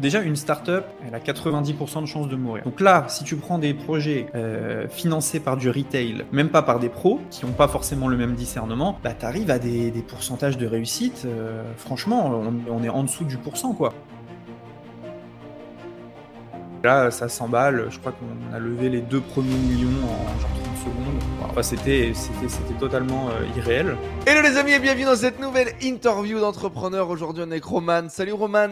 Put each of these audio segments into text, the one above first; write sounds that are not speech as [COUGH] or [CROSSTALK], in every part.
Déjà, une startup, elle a 90% de chances de mourir. Donc là, si tu prends des projets euh, financés par du retail, même pas par des pros, qui n'ont pas forcément le même discernement, bah t'arrives à des, pourcentages de réussite. Euh, franchement, on, est en dessous du pourcent, quoi. Là, ça s'emballe. Je crois qu'on a levé les deux premiers millions en genre 30 secondes. Enfin, c'était, c'était, c'était totalement euh, irréel. Hello les amis et bienvenue dans cette nouvelle interview d'entrepreneur. Aujourd'hui, on est avec Roman. Salut Roman.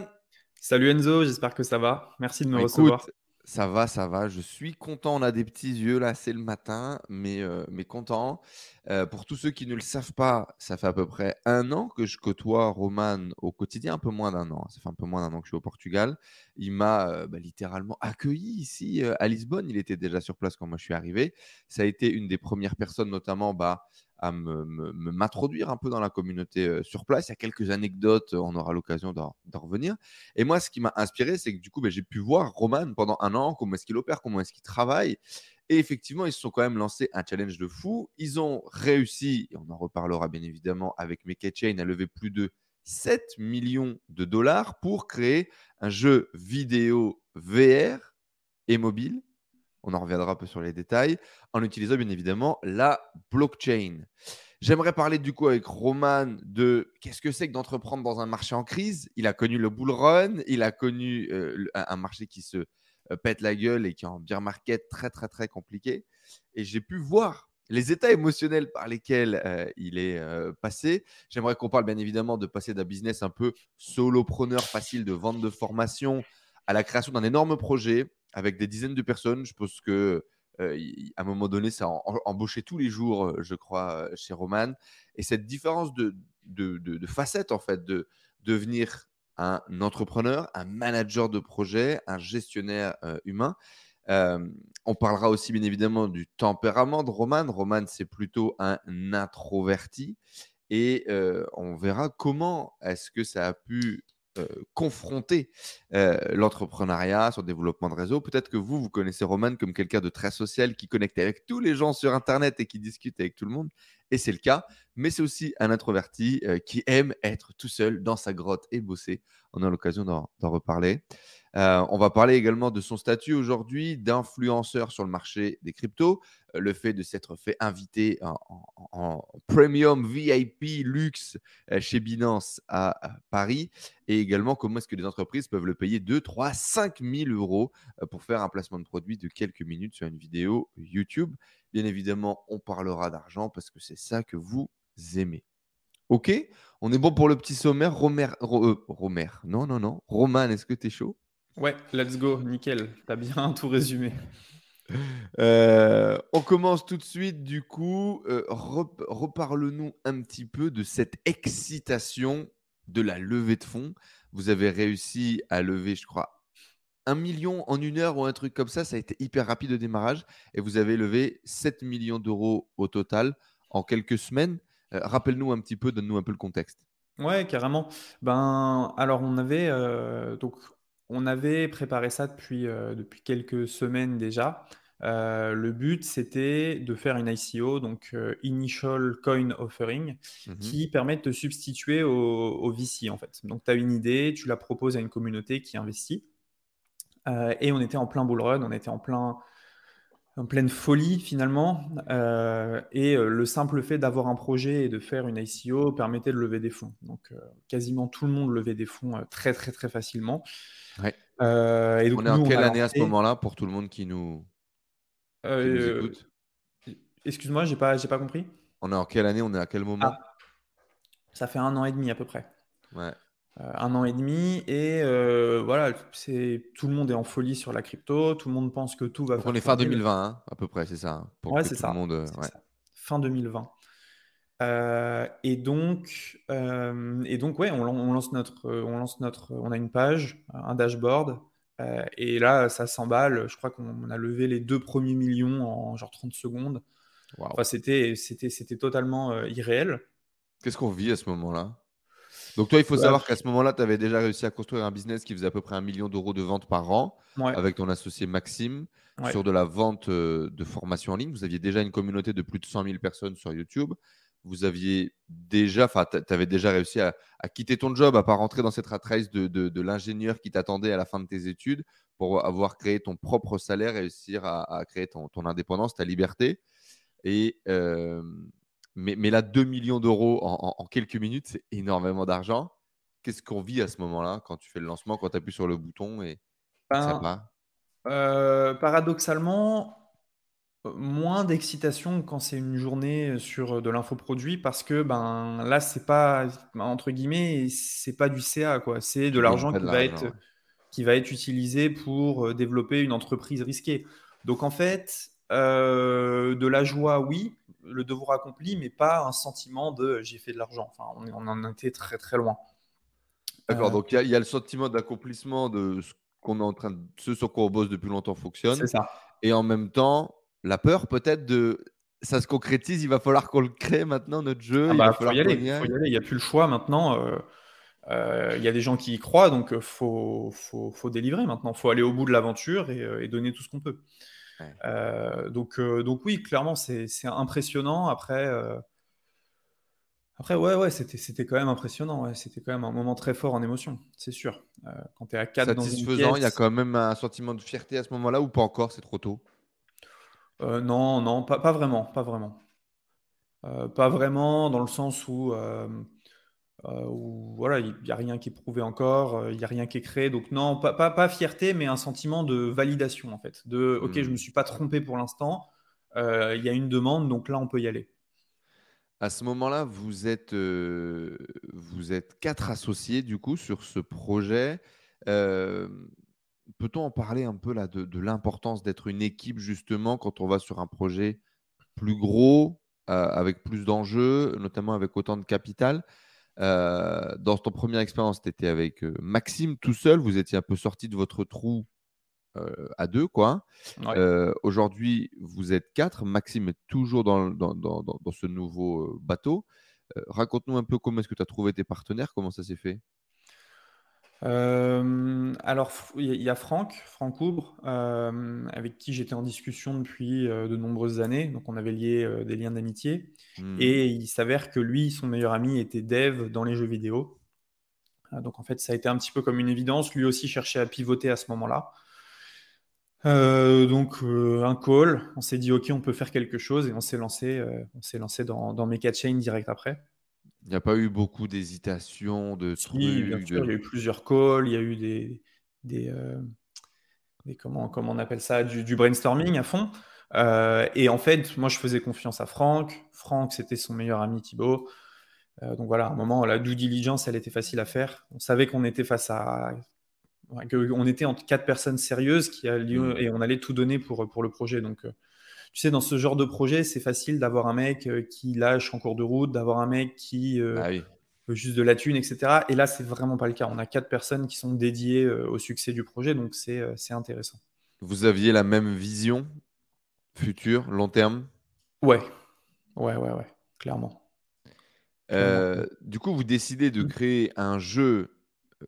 Salut Enzo, j'espère que ça va. Merci de me Écoute, recevoir. Ça va, ça va. Je suis content. On a des petits yeux là, c'est le matin, mais, euh, mais content. Euh, pour tous ceux qui ne le savent pas, ça fait à peu près un an que je côtoie Roman au quotidien, un peu moins d'un an. Ça fait un peu moins d'un an que je suis au Portugal. Il m'a euh, bah, littéralement accueilli ici à Lisbonne. Il était déjà sur place quand moi je suis arrivé. Ça a été une des premières personnes, notamment bah, à m'introduire un peu dans la communauté sur place. Il y a quelques anecdotes, on aura l'occasion d'en revenir. Et moi, ce qui m'a inspiré, c'est que du coup, ben, j'ai pu voir Roman pendant un an, comment est-ce qu'il opère, comment est-ce qu'il travaille. Et effectivement, ils se sont quand même lancés un challenge de fou. Ils ont réussi, et on en reparlera bien évidemment avec Make Chain, à lever plus de 7 millions de dollars pour créer un jeu vidéo VR et mobile on en reviendra un peu sur les détails, en utilisant bien évidemment la blockchain. J'aimerais parler du coup avec Roman de qu'est-ce que c'est que d'entreprendre dans un marché en crise? Il a connu le bull run, il a connu euh, un marché qui se euh, pète la gueule et qui est en beer market très très très compliqué. Et j'ai pu voir les états émotionnels par lesquels euh, il est passé. J'aimerais qu'on parle bien évidemment de passer d'un business un peu solopreneur facile de vente de formation à la création d'un énorme projet avec des dizaines de personnes. Je pense que euh, à un moment donné, ça a embauché tous les jours, euh, je crois, euh, chez Roman. Et cette différence de, de, de, facettes, en fait, de devenir un entrepreneur, un manager de projet, un gestionnaire humain. on parlera aussi bien évidemment du tempérament de Roman. Roman, c'est plutôt un introverti. Et on verra comment est-ce que ça a pu euh, confronter euh, l'entrepreneuriat, son développement de réseau. Peut-être que vous, vous connaissez Roman comme quelqu'un de très social qui connecte avec tous les gens sur Internet et qui discute avec tout le monde. Et c'est le cas. Mais c'est aussi un introverti euh, qui aime être tout seul dans sa grotte et bosser. On a l'occasion d'en reparler. Euh, on va parler également de son statut aujourd'hui d'influenceur sur le marché des cryptos, euh, le fait de s'être fait inviter en, premium VIP luxe chez Binance à, Paris, et également comment est-ce que les entreprises peuvent le payer 2, 3, 5 000 euros pour faire un placement de produit de quelques minutes sur une vidéo YouTube. Bien évidemment, on parlera d'argent parce que c'est ça que vous aimez. Ok, on est bon pour le petit sommaire. Romer, Romer. non, non, non. Roman, est-ce que tu es chaud? Ouais, let's go, nickel. T'as bien [LAUGHS] tout résumé. Euh, on commence tout de suite, du coup. Euh, reparle-nous un petit peu de cette excitation de la levée de fonds. Vous avez réussi à lever, je crois, un million en une heure ou un truc comme ça. Ça a été hyper rapide au démarrage. Et vous avez levé 7 millions d'euros au total en quelques semaines. Euh, rappelle-nous un petit peu, donne-nous un peu le contexte. Ouais, carrément. Ben, alors on avait donc on avait préparé ça depuis, euh, depuis quelques semaines déjà. Euh, le but, c'était de faire une ICO, donc euh, Initial Coin Offering, mhm. qui permet de te substituer au, VC en fait. Donc tu as une idée, tu la proposes à une communauté qui investit. Et on était en plein bull run, on était en, plein, en pleine folie finalement. et le simple fait d'avoir un projet et de faire une ICO permettait de lever des fonds. Donc quasiment tout le monde levait des fonds très très très facilement. Euh, et donc, on est en quelle année à ce moment-là pour tout le monde qui nous, euh, écoute? Excuse-moi, j'ai pas, j'ai pas compris. On est en quelle année? On est à quel moment? Ah. Ça fait un an et demi à peu près. Ouais. Euh, un an et demi et voilà, c'est tout le monde est en folie sur la crypto, tout le monde pense que tout va. Donc on est fin 2020 hein, à peu près, c'est ça. Hein, pour ouais, c'est ça. Monde, ouais. Fin 2020. Euh, et donc, euh, et donc, ouais, on, lance notre, on lance notre, on a une page, un dashboard, euh, et là, ça s'emballe. Je crois qu'on a levé les deux premiers millions en genre 30 secondes. Enfin, c'était, c'était, c'était totalement irréel. Qu'est-ce qu'on vit à ce moment-là? Donc toi, il faut savoir qu'à ce moment-là, tu avais déjà réussi à construire un business qui faisait à peu près un million d'euros de vente par an avec ton associé Maxime sur de la vente de formation en ligne. Vous aviez déjà une communauté de plus de 100 000 personnes sur YouTube. vous aviez déjà, enfin, tu avais déjà réussi à, quitter ton job, à pas rentrer dans cette rat race de, l'ingénieur qui t'attendait à la fin de tes études pour avoir créé ton propre salaire, réussir à, créer ton, indépendance, ta liberté. Et, euh, mais, mais, là, 2 millions d'euros en, quelques minutes, c'est énormément d'argent. Qu'est-ce qu'on vit à ce moment-là quand tu fais le lancement, quand tu appuies sur le bouton et ça ben, va euh, Paradoxalement, moins d'excitation quand c'est une journée sur de l'infoproduit parce que ben là c'est pas entre guillemets c'est pas du CA quoi. C'est de l'argent qui va être qui va être utilisé pour euh, développer une entreprise risquée. Donc en fait euh, de la joie oui le devoir accompli mais pas un sentiment de j'ai fait de l'argent enfin on, en était très très loin d'accord euh, donc il y, a le sentiment d'accomplissement de ce qu'on est en train de ce sur quoi on bosse depuis longtemps fonctionne c'est ça et en même temps la peur peut-être de ça se concrétise, il va falloir qu'on le crée maintenant, notre jeu. Ah il bah, faut, y aller, il n'y a plus le choix maintenant. Euh, euh, il y a des gens qui y croient, donc il euh, faut, faut, faut, délivrer maintenant. Il faut aller au bout de l'aventure et, donner tout ce qu'on peut. Donc, donc oui, clairement, c'est impressionnant. Après, après ouais, ouais, c'était quand même impressionnant. C'était quand même un moment très fort en émotion, c'est sûr. quand tu es à 4 Satisfaisant, il y a quand même un sentiment de fierté à ce moment-là ou pas encore, c'est trop tôt? Euh, non, non, pas, pas vraiment, pas vraiment. Euh, pas vraiment dans le sens où, euh, voilà, il n'y a rien qui est prouvé encore, il n'y a rien qui est créé. Donc non, pas, pas, pas fierté, mais un sentiment de validation en fait. De OK, je ne me mmh. suis pas trompé pour l'instant, il y a une demande, donc là on peut y aller. À ce moment-là, vous êtes, vous êtes quatre associés du coup sur ce projet. Peut-on en parler un peu là de, l'importance d'être une équipe justement quand on va sur un projet plus gros, euh, avec plus d'enjeux, notamment avec autant de capital? Euh, Dans ton première expérience, tu étais avec euh, Maxime tout seul, vous étiez un peu sorti de votre trou à deux, quoi. Aujourd'hui, vous êtes quatre. Maxime est toujours dans, dans, dans ce nouveau bateau. Raconte-nous un peu comment est-ce que tu as trouvé tes partenaires, comment ça s'est fait? Euh, alors, il y a Franck, Franck Oubre, euh, avec qui j'étais en discussion depuis euh, de nombreuses années. Donc, on avait lié des liens d'amitié. Hmm. Et il s'avère que lui, son meilleur ami, était dev dans les jeux vidéo. donc, en fait, ça a été un petit peu comme une évidence. Lui aussi cherchait à pivoter à ce moment-là. donc, un call. On s'est dit, OK, on peut faire quelque chose. Et on s'est lancé, on s'est lancé dans, dans Mecha Chain direct après. Il n'y a pas eu beaucoup d'hésitation, de trucs. bien sûr, il y a eu plusieurs calls, il y a eu des, des, euh, comment, comment on appelle ça, du, brainstorming à fond. Euh, et en fait, moi, je faisais confiance à Franck. Franck, c'était son meilleur ami Thibaut. Euh, donc voilà, à un moment, la due diligence, elle était facile à faire. On savait qu'on était face à. qu'on était entre quatre personnes sérieuses qui a lieu, mmh. et on allait tout donner pour, pour le projet. Donc tu sais, dans ce genre de projet, c'est facile d'avoir un mec euh, qui lâche en cours de route, d'avoir un mec qui euh, ah veut juste de la thune, etc. Et là, c'est vraiment pas le cas. On a quatre personnes qui sont dédiées euh, au succès du projet, donc c'est intéressant. Vous aviez la même vision future, long terme? Ouais, ouais, ouais, ouais, clairement. du coup, vous décidez de mmh. créer un jeu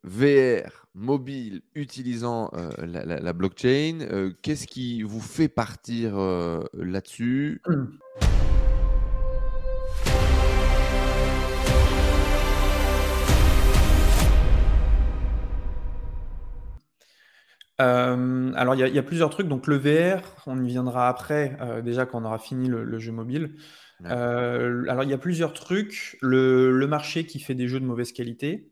VR, mobile, utilisant euh, la, blockchain. Euh, qu'est-ce qui vous fait partir euh, là-dessus? Alors, il y, a plusieurs trucs. Donc, le VR, on y viendra après, déjà quand on aura fini le, jeu mobile. alors, il y a plusieurs trucs. le, marché qui fait des jeux de mauvaise qualité,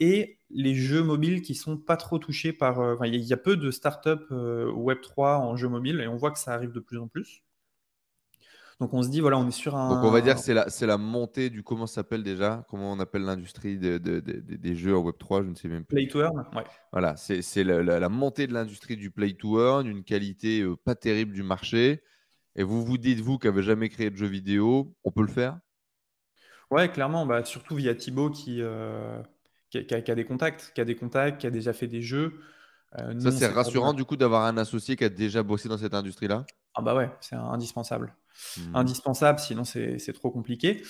et les jeux mobiles qui sont pas trop touchés par. Euh, il y, a peu de startups euh, Web3 en jeux mobiles et on voit que ça arrive de plus en plus. Donc on se dit, voilà, on est sur un. Donc on va dire que c'est la, la montée du. Comment ça s'appelle déjà? Comment on appelle l'industrie des jeux en Web3 Je ne sais même plus. Play to earn, ouais. Voilà, c'est la, la, montée de l'industrie du play to earn, une qualité pas terrible du marché. Et vous vous dites, vous qui n'avez jamais créé de jeux vidéo, on peut le faire? Ouais, clairement, bah, surtout via Thibaut qui, euh, qui, a, des contacts, qui a des contacts, qui a déjà fait des jeux. Euh, ça, c'est rassurant du coup d'avoir un associé qui a déjà bossé dans cette industrie-là Ah bah ouais, c'est indispensable. Mmh. Indispensable, sinon c'est trop compliqué.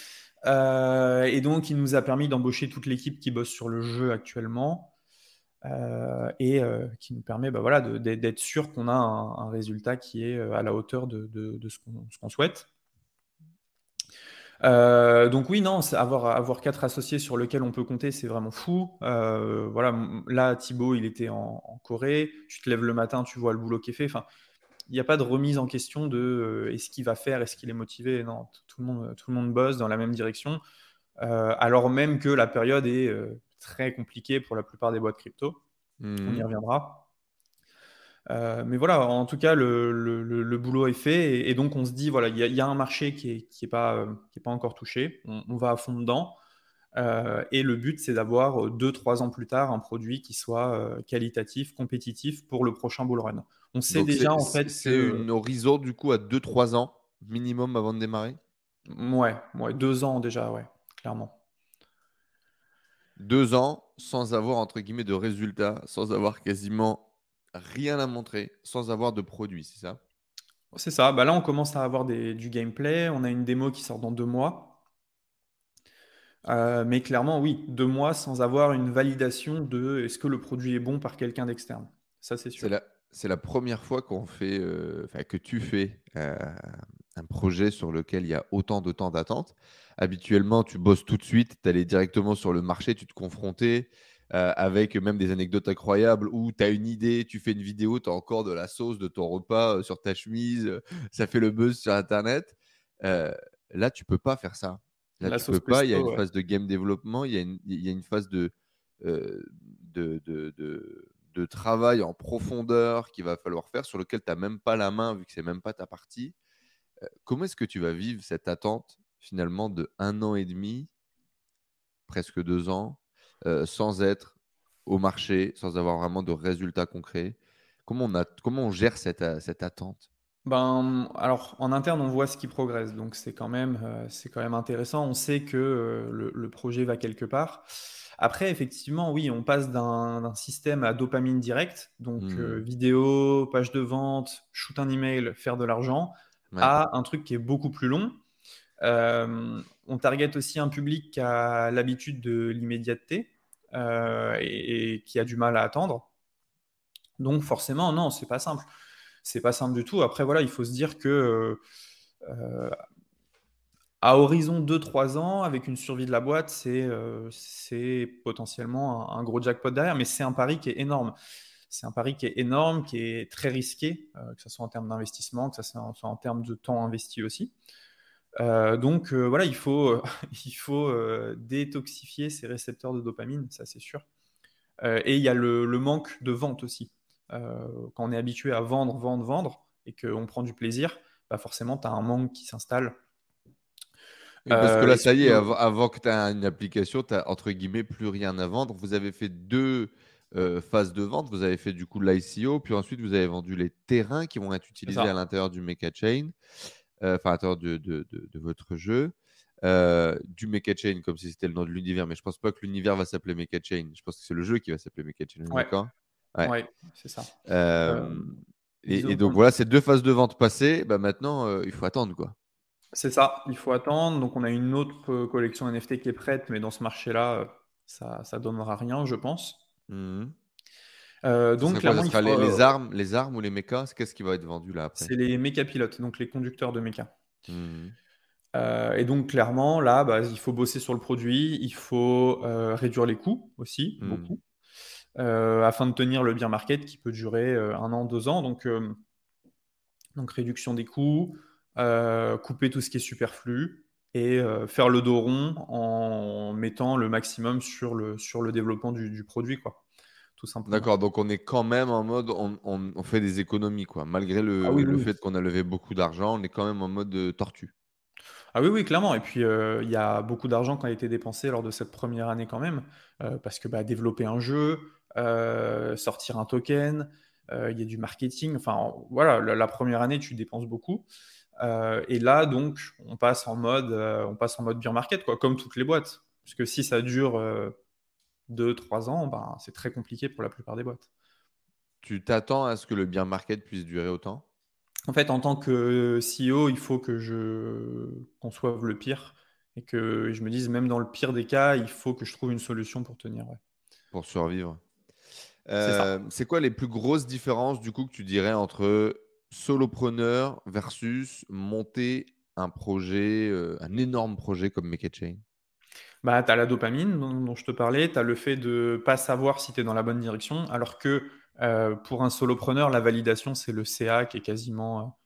Euh, et donc, il nous a permis d'embaucher toute l'équipe qui bosse sur le jeu actuellement et qui nous permet bah, voilà, d'être sûr qu'on a un, résultat qui est à la hauteur de, de, de ce qu'on souhaite. Euh, donc oui, non, avoir, avoir quatre associés sur lesquels on peut compter, c'est vraiment fou. Euh, voilà, là, Thibaut, il était en, Corée. Tu te lèves le matin, tu vois le boulot qui est fait. Enfin, il n'y a pas de remise en question de euh, est-ce qu'il va faire, est-ce qu'il est motivé. Non, tout le monde, tout le monde bosse dans la même direction, alors même que la période est très compliquée pour la plupart des boîtes crypto. On y reviendra. Euh, mais voilà, en tout cas, le, boulot est fait. Et, donc, on se dit, voilà, il y, a un marché qui n'est qui est pas, euh, est pas encore touché. On, va à fond dedans. Euh, et le but, c'est d'avoir deux, trois ans plus tard un produit qui soit qualitatif, compétitif pour le prochain bull run. On sait déjà, en fait. C'est une horizon, du coup, à deux, trois ans minimum avant de démarrer? Ouais, ouais, deux ans déjà, ouais, clairement. Deux ans sans avoir, entre guillemets, de résultats, sans avoir quasiment rien à montrer sans avoir de produit, c'est ça? C'est ça. Bah là, on commence à avoir du gameplay. On a une démo qui sort dans deux mois. Euh, mais clairement, oui, deux mois sans avoir une validation de est-ce que le produit est bon par quelqu'un d'externe. Ça, c'est sûr. C'est la, première fois qu'on fait, euh, que tu fais euh, un projet sur lequel il y a autant de temps d'attente. Habituellement, tu bosses tout de suite, tu allais directement sur le marché, tu te confrontais, euh, avec même des anecdotes incroyables où tu as une idée, tu fais une vidéo, tu as encore de la sauce de ton repas euh, sur ta chemise, euh, [LAUGHS] ça fait le buzz sur Internet. là, tu peux pas faire ça. Là, tu peux pas. il y a une phase de game développement, il y a une, il y a une phase de, de, de, de, de, travail en profondeur qu'il va falloir faire sur lequel tu n'as même pas la main vu que c'est même pas ta partie. comment est-ce que tu vas vivre cette attente finalement de un an et demi, presque deux ans, euh, sans être au marché, sans avoir vraiment de résultats concrets Comment on, a, comment on gère cette, euh, cette attente? Ben, alors, en interne, on voit ce qui progresse, donc c'est quand même, euh, c'est quand même intéressant. On sait que le, projet va quelque part. Après, effectivement, oui, on passe d'un système à dopamine direct, donc mmh. vidéo, page de vente, shoot un email, faire de l'argent, à un truc qui est beaucoup plus long. Euh, on target aussi un public qui a l'habitude de l'immédiateté euh, et, qui a du mal à attendre. Donc forcément, non, c'est pas simple. C'est pas simple du tout. Après, voilà, il faut se dire que euh, à horizon 2-3 ans, avec une survie de la boîte, c'est potentiellement un, gros jackpot derrière, mais c'est un pari qui est énorme. C'est un pari qui est énorme, qui est très risqué, que ce soit en termes d'investissement, que ce soit en termes de temps investi aussi. Euh, donc euh, voilà, il faut, [LAUGHS] il faut euh, détoxifier ces récepteurs de dopamine, ça c'est sûr. et il y a le, manque de vente aussi. quand on est habitué à vendre, vendre, vendre, et qu'on prend du plaisir, bah forcément, tu as un manque qui s'installe. parce que là, ça y est, avant, que tu aies une application, tu n'as entre guillemets plus rien à vendre. Vous avez fait deux phases de vente. Vous avez fait du coup l'ICO, puis ensuite vous avez vendu les terrains qui vont être utilisés à l'intérieur du Mecha Chain. Euh, enfin, à de, de, de, votre jeu. Euh, du Mecha Chain comme si c'était le nom de l'univers, mais je pense pas que l'univers va s'appeler Mecha Chain. Je pense que c'est le jeu qui va s'appeler Mecha Chain. Ouais. D'accord? Ouais. c'est ça. Euh, et, donc voilà, ces deux phases de vente passées, bah maintenant il faut attendre quoi. C'est ça, il faut attendre. Donc on a une autre collection NFT qui est prête, mais dans ce marché-là, ça, ça donnera rien, je pense. Mmh euh, donc, clairement, il les, armes, les armes ou les mechas, qu'est-ce qui va être vendu là après? C'est les méca pilotes, donc les conducteurs de méca. Mmh. Euh, et donc, clairement, là, bah, il faut bosser sur le produit, il faut euh, réduire les coûts aussi, mmh. beaucoup, afin de tenir le bien market qui peut durer un an, deux ans. Donc, donc réduction des coûts, couper tout ce qui est superflu et faire le dos rond en mettant le maximum sur le, sur le développement du, du produit. Quoi. D'accord, donc on est quand même en mode, on, fait des économies, quoi. Malgré le, ah fait qu'on a levé beaucoup d'argent, on est quand même en mode de tortue. Ah oui, oui, clairement. Et puis, euh, il y a beaucoup d'argent qui a été dépensé lors de cette première année quand même, euh, parce que bah, développer un jeu, euh, sortir un token, il y a du marketing. Enfin, voilà, la, première année, tu dépenses beaucoup. et là, donc, on passe en mode, on passe en mode beer market, quoi, comme toutes les boîtes. Parce que si ça dure 2-3 ans, ben, c'est très compliqué pour la plupart des boîtes. Tu t'attends à ce que le bien market puisse durer autant? En fait, en tant que CEO, il faut que je conçoive le pire et que je me dise, même dans le pire des cas, il faut que je trouve une solution pour tenir. Pour survivre. Euh, c'est quoi les plus grosses différences du coup que tu dirais entre solopreneur versus monter un projet, euh, un énorme projet comme Make Chain bah, tu as la dopamine dont, je te parlais, tu as le fait de ne pas savoir si tu es dans la bonne direction, alors que euh, pour un solopreneur, la validation, c'est le CA qui est quasiment,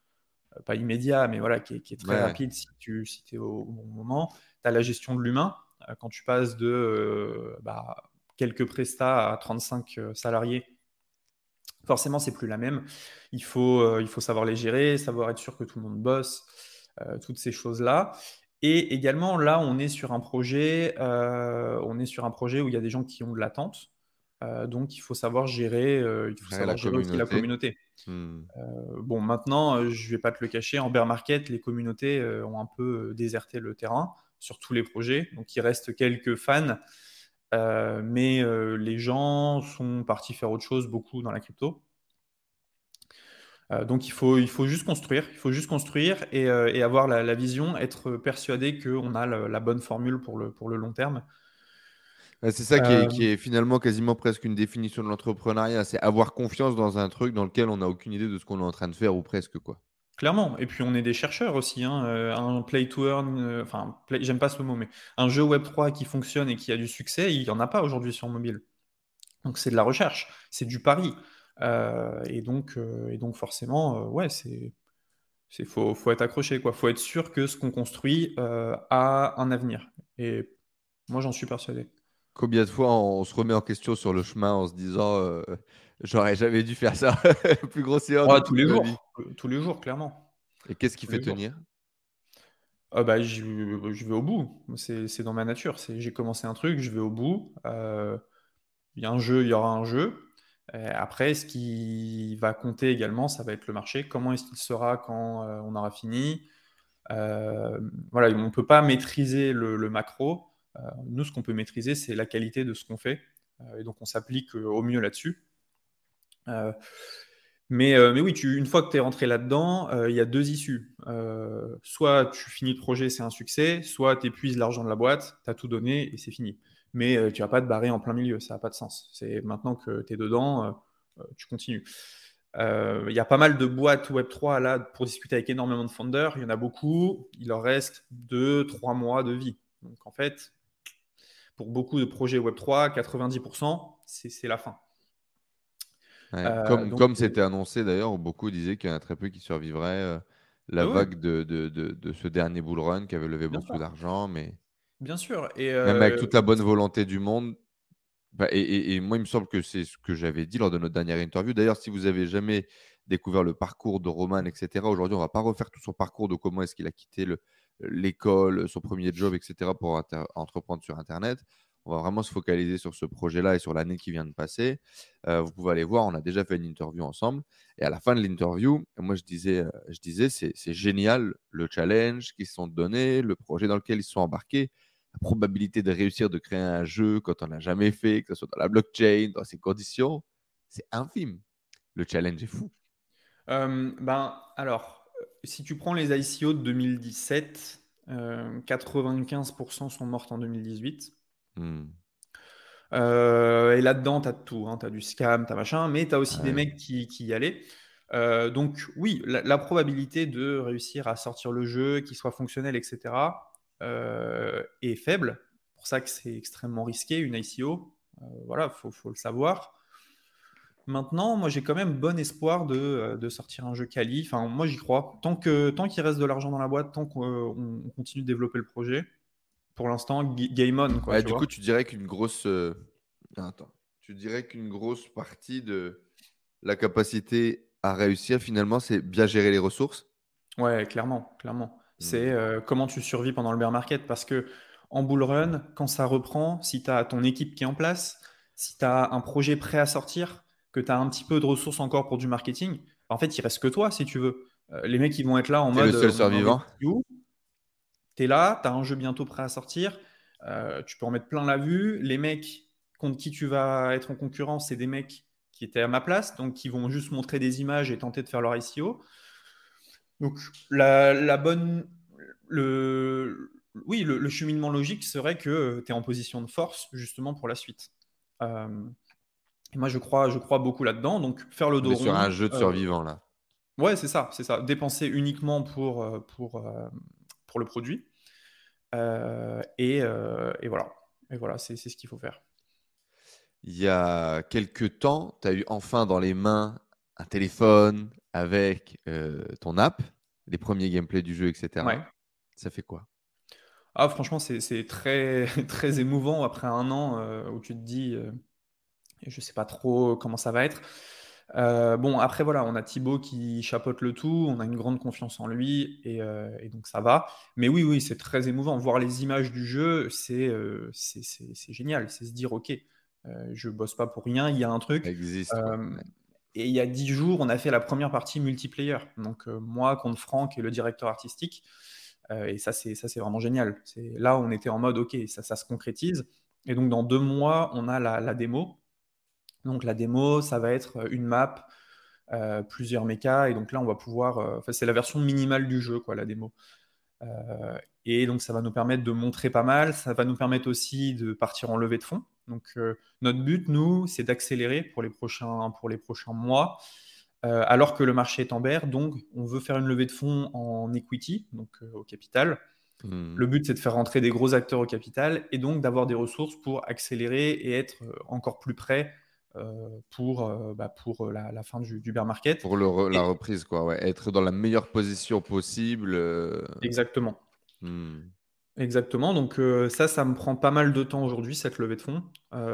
euh, pas immédiat, mais voilà, qui est, très rapide si tu si es au bon moment. Tu as la gestion de l'humain, quand tu passes de bah, quelques prestats à 35 salariés, forcément, c'est plus la même. Il faut, euh, il faut savoir les gérer, savoir être sûr que tout le monde bosse, euh, toutes ces choses-là. Et également, là, on est sur un projet, euh, on est sur un projet où il y a des gens qui ont de l'attente. donc, il faut savoir gérer, il faut savoir la gérer communauté. la communauté. Hmm. bon, maintenant, je vais pas te le cacher, en bear market, les communautés ont un peu déserté le terrain sur tous les projets. Donc, il reste quelques fans euh, mais euh, les gens sont partis faire autre chose beaucoup dans la crypto. Euh, donc il faut, il faut juste construire, il faut juste construire et, avoir la, vision, être persuadé qu'on a la, bonne formule pour le, pour le long terme. C'est ça qui est, qui est, finalement quasiment presque une définition de l'entrepreneuriat, c'est avoir confiance dans un truc dans lequel on n'a aucune idée de ce qu'on est en train de faire ou presque quoi. Clairement. Et puis on est des chercheurs aussi. Hein. Euh, un play to earn, euh, enfin, j'aime pas ce mot, mais un jeu Web3 qui fonctionne et qui a du succès, il n'y en a pas aujourd'hui sur mobile. Donc c'est de la recherche, c'est du pari. Euh, et, donc, et donc forcément, ouais, c'est. Il faut, faut, être accroché, quoi. faut être sûr que ce qu'on construit a un avenir. Et moi, j'en suis persuadé. Combien de fois on se remet en question sur le chemin en se disant [LAUGHS] J'aurais jamais dû faire ça. [LAUGHS] plus grossière. Ouais, tous les jours. Tous les jours, clairement. Et qu'est-ce qui fait tenir? Ah bah, je, vais au bout. C'est dans ma nature. J'ai commencé un truc, je vais au bout. Euh, il y a un jeu, il y aura un jeu. Après, ce qui va compter également, ça va être le marché. Comment est-ce qu'il sera quand euh, on aura fini? Euh, Voilà, on ne peut pas maîtriser le, macro. nous, ce qu'on peut maîtriser, c'est la qualité de ce qu'on fait. et donc, on s'applique au mieux là-dessus. Euh, mais, euh, mais, oui, tu, une fois que tu es rentré là-dedans, euh, il y a deux issues. soit tu finis le projet, c'est un succès, soit tu épuises l'argent de la boîte, tu as tout donné et c'est fini. Mais tu vas pas te barrer en plein milieu, ça n'a pas de sens. C'est maintenant que tu es dedans, tu continues. Il y a pas mal de boîtes Web3 là pour discuter avec énormément de founders. Il y en a beaucoup. Il leur reste 2-3 mois de vie. Donc en fait, pour beaucoup de projets Web3, 90%, c'est la fin. Euh, comme euh, c'était annoncé d'ailleurs, beaucoup disaient qu'il y en a très peu qui survivraient euh, la ah vague de, de, de, ce dernier bull run qui avait levé beaucoup d'argent. Mais bien sûr. Et même avec toute la bonne volonté du monde. Bah, et, et, moi, il me semble que c'est ce que j'avais dit lors de notre dernière interview. D'ailleurs, si vous avez jamais découvert le parcours de Roman, etc., aujourd'hui, on va pas refaire tout son parcours de comment est-ce qu'il a quitté l'école, son premier job, etc., pour entreprendre sur Internet. On va vraiment se focaliser sur ce projet-là et sur l'année qui vient de passer. Euh, vous pouvez aller voir, on a déjà fait une interview ensemble. Et à la fin de l'interview, moi, je disais, euh, je disais c'est, génial le challenge qu'ils se sont donnés, le projet dans lequel ils sont embarqués, la probabilité de réussir de créer un jeu quand on n'a jamais fait, que ce soit dans la blockchain, dans ces conditions, c'est infime. Le challenge est fou. Euh, ben, alors, si tu prends les ICO de 2017, 95% sont mortes en 2018. Hmm. Euh, et là-dedans, tu as tout. Hein. Tu as du scam, tu as machin, mais tu as aussi des mecs qui, qui y allaient. Euh, donc, oui, la, probabilité de réussir à sortir le jeu, qu'il soit fonctionnel, etc., euh, est faible. C'est pour ça que c'est extrêmement risqué, une ICO. voilà, il faut, le savoir. Maintenant, moi, j'ai quand même bon espoir de, de, sortir un jeu quali. Enfin, moi, j'y crois. Tant qu'il tant qu'il reste de l'argent dans la boîte, tant qu'on continue de développer le projet, pour l'instant, game on. Quoi, du coup, tu dirais qu'une grosse. Euh, attends. Tu dirais qu'une grosse partie de la capacité à réussir, finalement, c'est bien gérer les ressources? Ouais, clairement. clairement. C'est hmm. euh, comment tu survis pendant le bear market? Parce que en bull run, quand ça reprend, si tu as ton équipe qui est en place, si tu as un projet prêt à sortir, que tu as un petit peu de ressources encore pour du marketing, en fait, il reste que toi si tu veux. Euh, les mecs, ils vont être là en mode. le seul survivant tu es là, tu as un jeu bientôt prêt à sortir, euh, tu peux en mettre plein la vue. Les mecs contre qui tu vas être en concurrence, c'est des mecs qui étaient à ma place, donc qui vont juste montrer des images et tenter de faire leur ICO. Donc la, bonne, le, oui, le, cheminement logique serait que tu es en position de force justement pour la suite. Euh, moi, je crois, je crois beaucoup là-dedans. Donc faire le dos sur un jeu de euh, survivants là. Ouais, c'est ça, c'est ça. Dépenser uniquement pour, pour pour le produit. Et, et, voilà, et voilà c'est ce qu'il faut faire. Il y a quelques temps, tu as eu enfin dans les mains un téléphone avec ton app, les premiers gameplays du jeu, etc. Ça fait quoi? Ah, franchement, c'est très, [LAUGHS] très émouvant après un an où tu te dis, je sais pas trop comment ça va être. Bon, après, voilà, on a Thibaut qui chapeaute le tout, on a une grande confiance en lui, et, donc ça va. Mais oui, oui, c'est très émouvant. Voir les images du jeu, c'est c'est génial. C'est se dire, OK, je bosse pas pour rien, il y a un truc. existe. et il y a dix jours, on a fait la première partie multiplayer. Donc, moi contre Franck et le directeur artistique. et ça, c'est vraiment génial. Là, on était en mode, OK, ça, ça se concrétise. Et donc, dans deux mois, on a la, la démo. Donc la démo, ça va être euh, une map, euh, plusieurs mechas, et donc là on va pouvoir, euh, enfin c'est la version minimale du jeu, quoi, la démo. et donc ça va nous permettre de montrer pas mal, ça va nous permettre aussi de partir en levée de fonds. Donc notre but, nous, c'est d'accélérer pour les prochains pour les prochains mois. alors que le marché est en berre, donc on veut faire une levée de fonds en equity, donc au capital. Mmh. Le but, c'est de faire rentrer des gros acteurs au capital et donc d'avoir des ressources pour accélérer et être encore plus près pour, euh, bah, pour la, fin du, du, bear market. Pour la reprise, quoi, ouais. être dans la meilleure position possible. Euh. Exactement. Hmm. Exactement. Donc ça, ça me prend pas mal de temps aujourd'hui, cette levée de fonds.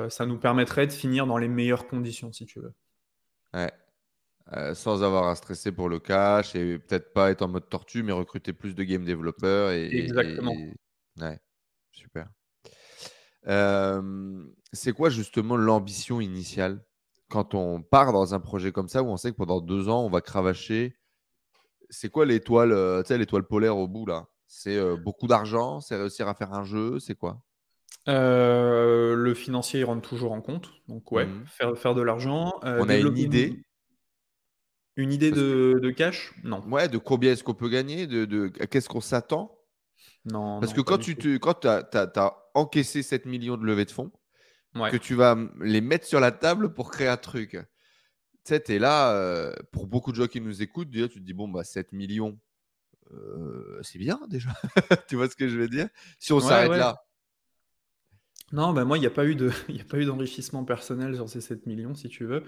ça nous permettrait de finir dans les meilleures conditions, si tu veux. Ouais. sans avoir à stresser pour le cash et peut-être pas être en mode tortue, mais recruter plus de game développeurs. Et, Exactement. Ouais, super c'est quoi justement l'ambition initiale? Quand on part dans un projet comme ça où on sait que pendant deux ans, on va cravacher C'est quoi l'étoile, l'étoile polaire au bout là? C'est beaucoup d'argent? C'est réussir à faire un jeu? C'est quoi? Le financier, il rentre toujours en compte. Donc ouais, mmh. faire, faire de l'argent. on a une idée? Une idée de, cash? Non. Ouais, de combien est-ce qu'on peut gagner? De, de... Qu'est-ce qu'on s'attend? Non. Parce que quand tu, quand as, as, encaissé 7 millions de levées de fonds, que tu vas les mettre sur la table pour créer un truc. Tu sais, tu es là, euh, pour beaucoup de gens qui nous écoutent, déjà, tu te dis, bon, bah, 7 millions, euh, c'est bien déjà. [LAUGHS] tu vois ce que je veux dire? Si on s'arrête là. Non, bah moi, il n'y [LAUGHS] a pas eu d'enrichissement personnel sur ces 7 millions, si tu veux.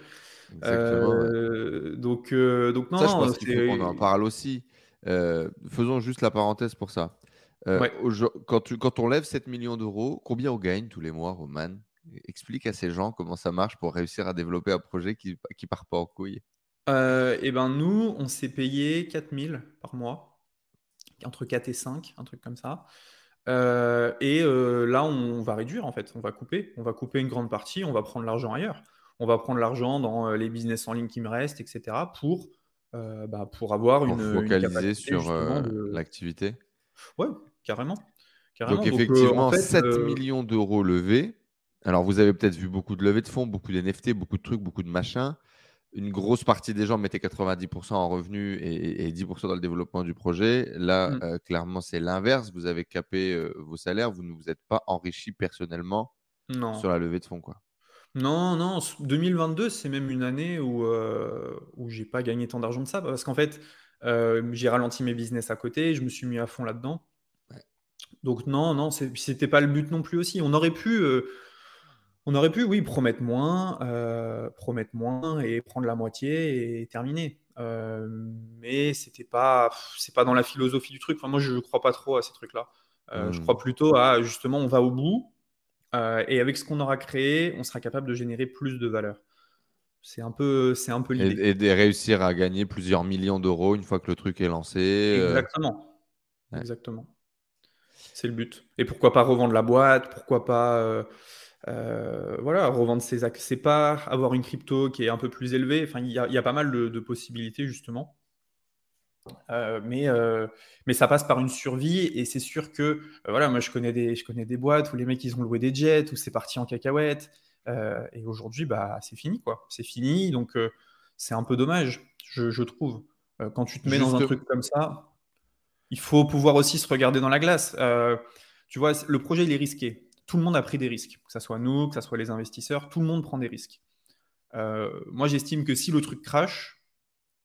Euh, donc, donc, non, ça, je pense qu'on en parle aussi. faisons juste la parenthèse pour ça. Euh, quand, tu, quand on lève 7 millions d'euros, combien on gagne tous les mois, Roman? Explique à ces gens comment ça marche pour réussir à développer un projet qui ne part pas en couille? Euh, eh ben nous, on s'est payé 4000 par mois, entre 4 et 5, un truc comme ça. Euh, et là, on va réduire en fait, on va couper, on va couper une grande partie, on va prendre l'argent ailleurs. On va prendre l'argent dans les business en ligne qui me restent, etc. pour, bah, pour avoir une. focaliser sur l'activité? Ouais, carrément. Donc, effectivement, 7 euh, millions d'euros levés. Alors, vous avez peut-être vu beaucoup de levées de fonds, beaucoup d'NFT, beaucoup de trucs, beaucoup de machins. Une grosse partie des gens mettaient 90% en revenus et, 10% dans le développement du projet. Là, mm. euh, clairement, c'est l'inverse. Vous avez capé euh, vos salaires. Vous ne vous êtes pas enrichi personnellement sur la levée de fonds. Quoi. Non, non. 2022, c'est même une année où, où j'ai pas gagné tant d'argent de ça. Parce qu'en fait, j'ai ralenti mes business à côté. Je me suis mis à fond là-dedans. Donc non, non, c'était pas le but non plus aussi. On aurait pu, euh, on aurait pu, oui, promettre moins, euh, promettre moins et prendre la moitié et terminer. Euh, mais c'était pas, c'est pas dans la philosophie du truc. Enfin, moi, je crois pas trop à ces trucs-là. Je hmm. crois plutôt à justement, on va au bout et avec ce qu'on aura créé, on sera capable de générer plus de valeur. C'est un peu, c'est un peu l'idée. Et, de réussir à gagner plusieurs millions d'euros une fois que le truc est lancé. Exactement. Exactement. C'est le but. Et pourquoi pas revendre la boîte Pourquoi pas euh, euh, voilà, revendre ses, ses, parts, avoir une crypto qui est un peu plus élevée Enfin, il y, a pas mal de, possibilités justement. Euh, mais, mais ça passe par une survie et c'est sûr que voilà, moi je connais, des, je connais des boîtes où les mecs ils ont loué des jets, où c'est parti en cacahuète. et aujourd'hui, bah, c'est fini quoi. C'est fini. Donc c'est un peu dommage, je, je trouve. quand tu te mets dans un truc comme ça, il faut pouvoir aussi se regarder dans la glace. Euh, tu vois, le projet, il est risqué. Tout le monde a pris des risques, que ce soit nous, que ce soit les investisseurs, tout le monde prend des risques. Euh, moi, j'estime que si le truc crache,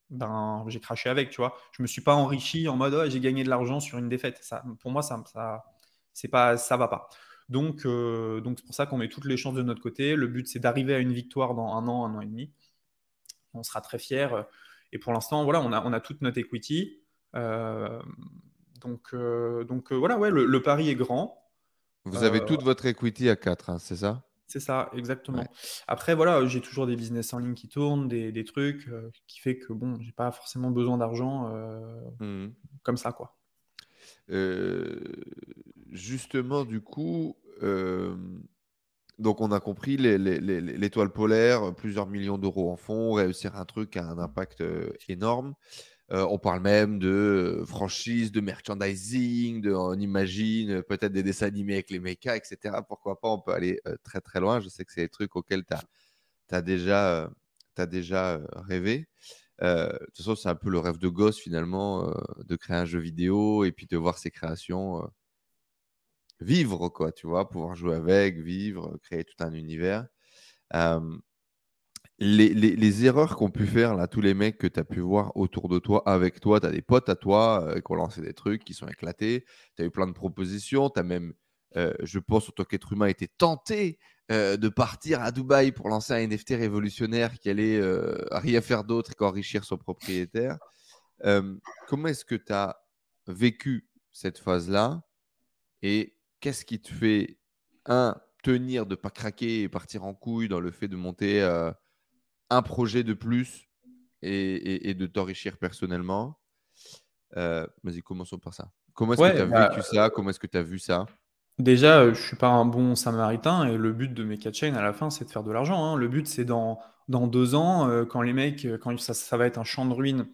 ben, j'ai craché avec, tu vois. Je me suis pas enrichi en mode j'ai gagné de l'argent sur une défaite. Pour moi, ça, ça, c'est pas, ça va pas. Donc, euh, donc c'est pour ça qu'on met toutes les chances de notre côté. Le but, c'est d'arriver à une victoire dans un an, un an et demi. On sera très fiers. Et pour l'instant, voilà, on a, on a toute notre equity. Euh, donc, donc voilà, ouais, le, pari est grand. Vous avez toute votre equity à 4, hein, c'est ça? C'est ça, exactement. Après, voilà, j'ai toujours des business en ligne qui tournent, des, trucs qui fait que bon, j'ai pas forcément besoin d'argent mmh. comme ça, quoi. justement, du coup, donc on a compris l'étoile polaire, plusieurs millions d'euros en fonds, réussir un truc a un impact énorme. Euh, on parle même de franchise, de merchandising, on imagine peut-être des dessins animés avec les mechas, etc. Pourquoi pas, on peut aller très très loin. Je sais que c'est des trucs auxquels tu déjà, as déjà rêvé. de toute façon, c'est un peu le rêve de gosse finalement, de créer un jeu vidéo et puis de voir ses créations vivre, quoi, tu vois, pouvoir jouer avec, vivre, créer tout un univers les, erreurs qu'ont pu faire là, tous les mecs que tu as pu voir autour de toi, avec toi, tu as des potes à toi euh, qui ont lancé des trucs qui sont éclatés, tu as eu plein de propositions, tu as même, euh, je pense, en tant qu'être humain, été tenté euh, de partir à Dubaï pour lancer un NFT révolutionnaire qui allait rien faire d'autre qu'enrichir son propriétaire. comment est-ce que tu as vécu cette phase-là et qu'est-ce qui te fait, un, tenir de pas craquer et partir en couille dans le fait de monter un projet de plus et, de t'enrichir personnellement. Euh, vas-y, commençons par ça. Comment est-ce que tu as bah, vécu ça? Comment est-ce que tu as vu ça? Déjà, euh, je suis pas un bon samaritain et le but de mes chains à la fin, c'est de faire de l'argent. Hein. Le but, c'est dans, dans deux ans, euh, quand les mecs, quand ça, ça, va être un champ de ruines,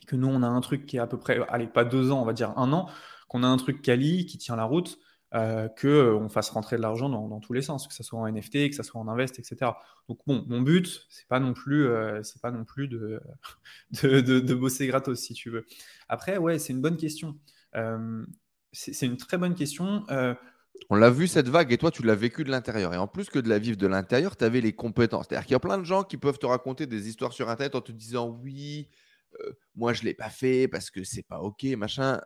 et que nous, on a un truc qui est à peu près, allez, pas deux ans, on va dire un an, qu'on a un truc quali, qui tient la route, euh, qu'on euh, fasse rentrer de l'argent dans, tous les sens, que ce soit en NFT, que ce soit en invest, etc. Donc bon, mon but, c'est pas non plus, euh, pas non plus [LAUGHS] de de, bosser gratos, si tu veux. Après, ouais, c'est une bonne question. c'est une très bonne question. On l'a vu cette vague et toi, tu l'as vécu de l'intérieur. Et en plus que de la vivre de l'intérieur, tu avais les compétences. C'est-à-dire qu'il y a plein de gens qui peuvent te raconter des histoires sur Internet en te disant oui, moi je l'ai pas fait parce que c'est pas ok, machin.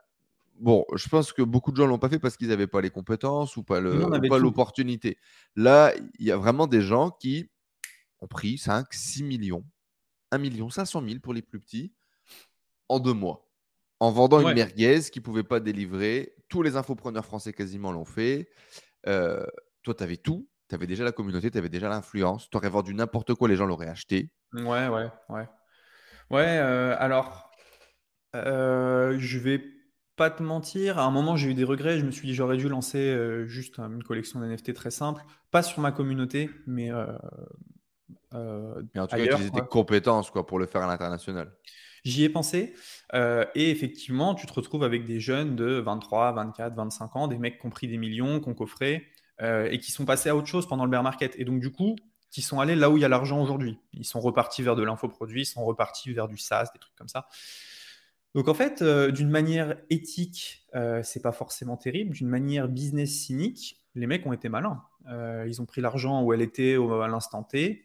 Bon, je pense que beaucoup de gens l'ont pas fait parce qu'ils n'avaient pas les compétences ou pas l'opportunité. Là, il y a vraiment des gens qui ont pris 5, 6 millions, 1 million 500 000 pour les plus petits en deux mois. En vendant une merguez qui ne pouvait pas délivrer. Tous les infopreneurs français quasiment l'ont fait. Euh, toi, tu avais tout. Tu avais déjà la communauté, tu avais déjà l'influence. Tu aurais vendu n'importe quoi, les gens l'auraient acheté. Ouais, ouais, ouais. Ouais, euh, alors, euh, je vais pas te mentir, à un moment j'ai eu des regrets, je me suis dit j'aurais dû lancer euh, juste une collection d'NFT très simple, pas sur ma communauté, mais, euh, euh, en tout cas utiliser tes compétences quoi, pour le faire à l'international. J'y ai pensé, et effectivement tu te retrouves avec des jeunes de 23, 24, 25 ans, des mecs qui ont pris des millions, qui ont coffré, et qui sont passés à autre chose pendant le bear market, et donc du coup qui sont allés là où il y a l'argent aujourd'hui. Ils sont repartis vers de l'infoproduit, ils sont repartis vers du SaaS, des trucs comme ça. Donc en fait, euh, d'une manière éthique, euh, c'est pas forcément terrible. D'une manière business cynique, les mecs ont été malins. Euh, ils ont pris l'argent où elle était à l'instant T.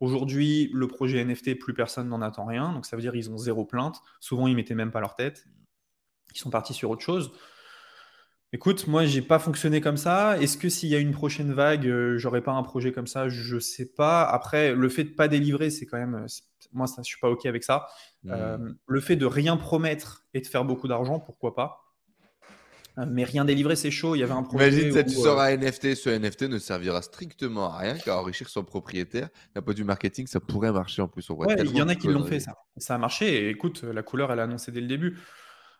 Aujourd'hui, le projet NFT, plus personne n'en attend rien. Donc ça veut dire qu'ils ont zéro plainte. Souvent, ils mettaient même pas leur tête. Ils sont partis sur autre chose. Écoute, moi, j'ai pas fonctionné comme ça. Est-ce que s'il y a une prochaine vague, j'aurais pas un projet comme ça? Je sais pas. Après, le fait de pas délivrer, c'est quand même. Moi, ça, je suis pas ok avec ça. Mmh. Euh, le fait de rien promettre et de faire beaucoup d'argent, pourquoi pas? Euh, mais rien délivré, c'est chaud. Il y avait un projet. Imagine ça, tu sors un NFT. Ce NFT ne servira strictement à rien qu'à enrichir son propriétaire. D'un point de vue marketing, ça pourrait marcher en plus. Ouais, il y en a qui l'ont fait, ça. Ça a marché. Et écoute, la couleur, elle a annoncé dès le début.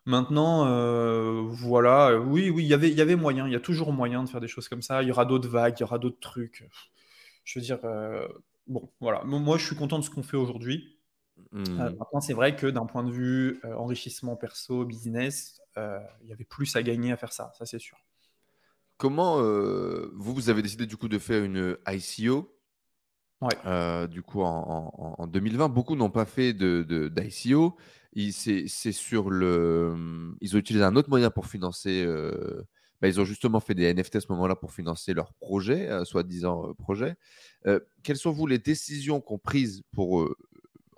Maintenant, euh, voilà. Oui, oui, y il y avait moyen. Il y a toujours moyen de faire des choses comme ça. Il y aura d'autres vagues, il y aura d'autres trucs. Je veux dire, bon, voilà. Moi, je suis content de ce qu'on fait aujourd'hui. Euh, mmh. maintenant, c'est vrai que d'un point de vue euh, enrichissement perso, business, euh, il y avait plus à gagner à faire ça, ça c'est sûr. Comment vous, vous avez décidé du coup de faire une ICO ouais. Du coup, en, 2020, beaucoup n'ont pas fait d'ICO. De, le. Ils ont utilisé un autre moyen pour financer. Bah, ils ont justement fait des NFT à ce moment-là pour financer leur projet, soi-disant projet. quelles sont vous les décisions qu'on prises pour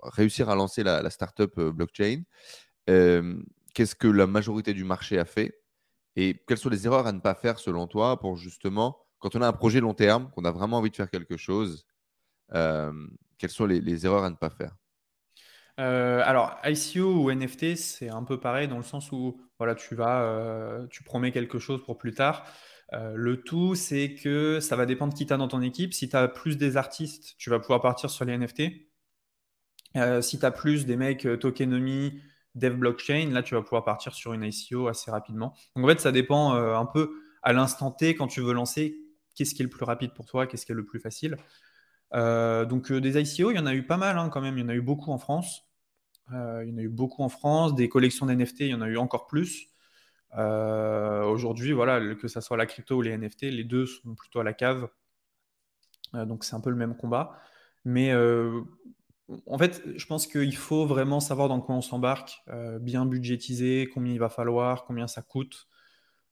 réussir à lancer la, la startup blockchain, qu'est-ce que la majorité du marché a fait? Et quelles sont les erreurs à ne pas faire selon toi pour justement, quand on a un projet long terme, qu'on a vraiment envie de faire quelque chose, quelles sont les, erreurs à ne pas faire? Alors, ICO ou NFT, c'est un peu pareil dans le sens où voilà, tu vas, tu promets quelque chose pour plus tard. le tout, c'est que ça va dépendre qui tu as dans ton équipe. Si tu as plus des artistes, tu vas pouvoir partir sur les NFT. si tu as plus des mecs tokenomie, dev blockchain, là, tu vas pouvoir partir sur une ICO assez rapidement. Donc, en fait, ça dépend euh, un peu à l'instant T quand tu veux lancer, qu'est-ce qui est le plus rapide pour toi, qu'est-ce qui est le plus facile. Euh, donc, euh, des ICO, il y en a eu pas mal hein, quand même, il y en a eu beaucoup en France. Il y en a eu beaucoup en France. Des collections d'NFT, il y en a eu encore plus. Aujourd'hui, voilà, que ce soit la crypto ou les NFT, les deux sont plutôt à la cave. donc, c'est un peu le même combat. Mais en fait, je pense qu'il faut vraiment savoir dans quoi on s'embarque, euh, bien budgétiser, combien il va falloir, combien ça coûte,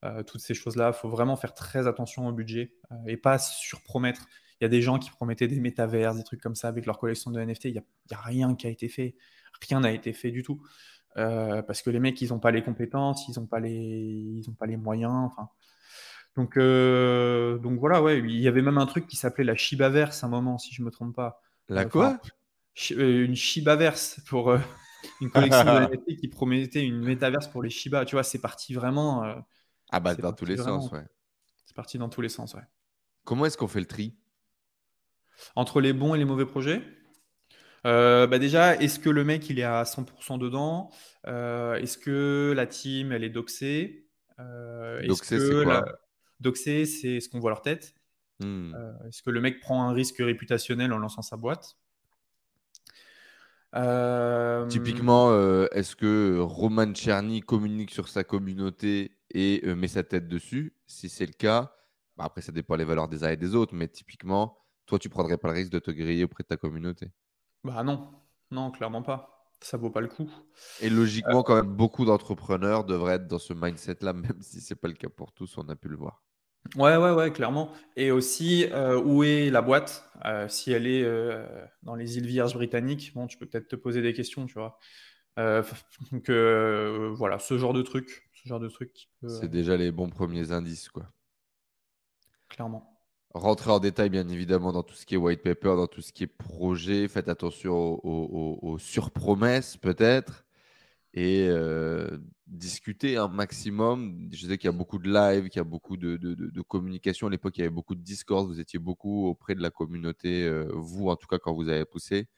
euh, toutes ces choses-là. Il faut vraiment faire très attention au budget euh, et pas surpromettre. Il y a des gens qui promettaient des métavers, des trucs comme ça avec leur collection de NFT. Il n'y a, rien qui a été fait. Rien n'a été fait du tout. parce que les mecs, ils n'ont pas les compétences, ils n'ont pas, les... pas les moyens. Enfin, donc, donc voilà, ouais, il y avait même un truc qui s'appelait la Shibaverse à un moment, si je ne me trompe pas. La quoi? euh, une Shibaverse pour euh, [LAUGHS] une collection [LAUGHS] de NFT qui promettait une métaverse pour les Shiba. Tu vois, c'est parti vraiment. Euh, ah bah dans tous les sens, ouais. C'est parti dans tous les sens, ouais. Comment est-ce qu'on fait le tri? Entre les bons et les mauvais projets? Bah déjà, est-ce que le mec il est à 100% dedans? Est-ce que la team elle est doxée? Doxée, c'est quoi? Doxée, c'est ce qu'on voit leur tête? Hmm. est-ce que le mec prend un risque réputationnel en lançant sa boîte? Euh, Typiquement, euh, est-ce que Roman Cherny communique sur sa communauté et euh, met sa tête dessus? Si c'est le cas, bah, après ça dépend des valeurs des uns et des autres, mais typiquement, toi tu prendrais pas le risque de te griller auprès de ta communauté Bah non, non, clairement pas. Ça vaut pas le coup. Et logiquement, quand même, beaucoup d'entrepreneurs devraient être dans ce mindset-là, [LAUGHS] même si c'est pas le cas pour tous, on a pu le voir. Ouais, ouais, ouais, clairement. Et aussi, euh, où est la boîte? Euh, si elle est euh, dans les îles Vierges britanniques, bon, tu peux peut-être te poser des questions, tu vois. donc voilà, ce genre de truc, ce genre de truc qui peut, C'est déjà les bons premiers indices, quoi. clairement. Rentrer en détail, bien évidemment, dans tout ce qui est white paper, dans tout ce qui est projet. Faites attention aux surpromesses, peut-être et discuter un maximum. Je sais qu'il y a beaucoup de live, qu'il y a beaucoup de, communication. À l'époque, il y avait beaucoup de Discord. Vous étiez beaucoup auprès de la communauté, vous en tout cas, quand vous avez poussé,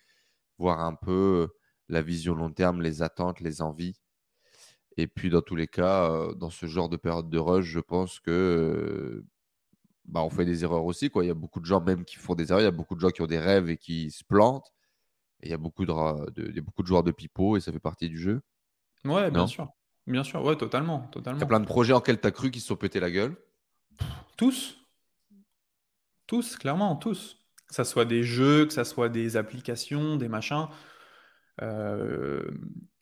voir un peu la vision long terme, les attentes, les envies. Et puis, dans tous les cas, dans ce genre de période de rush, je pense que bah, on fait des erreurs aussi. Quoi. Il y a beaucoup de gens même qui font des erreurs. Il y a beaucoup de gens qui ont des rêves et qui se plantent. Et il y a beaucoup de, de, beaucoup de joueurs de pipeau et ça fait partie du jeu. Ouais, bien sûr. Bien sûr, ouais, totalement, totalement. Il y a plein de projets en lesquels tu as cru qu'ils se sont pétés la gueule. Tous. Tous, clairement, tous. Que ça soit des jeux, que ça soit des applications, des machins. Euh,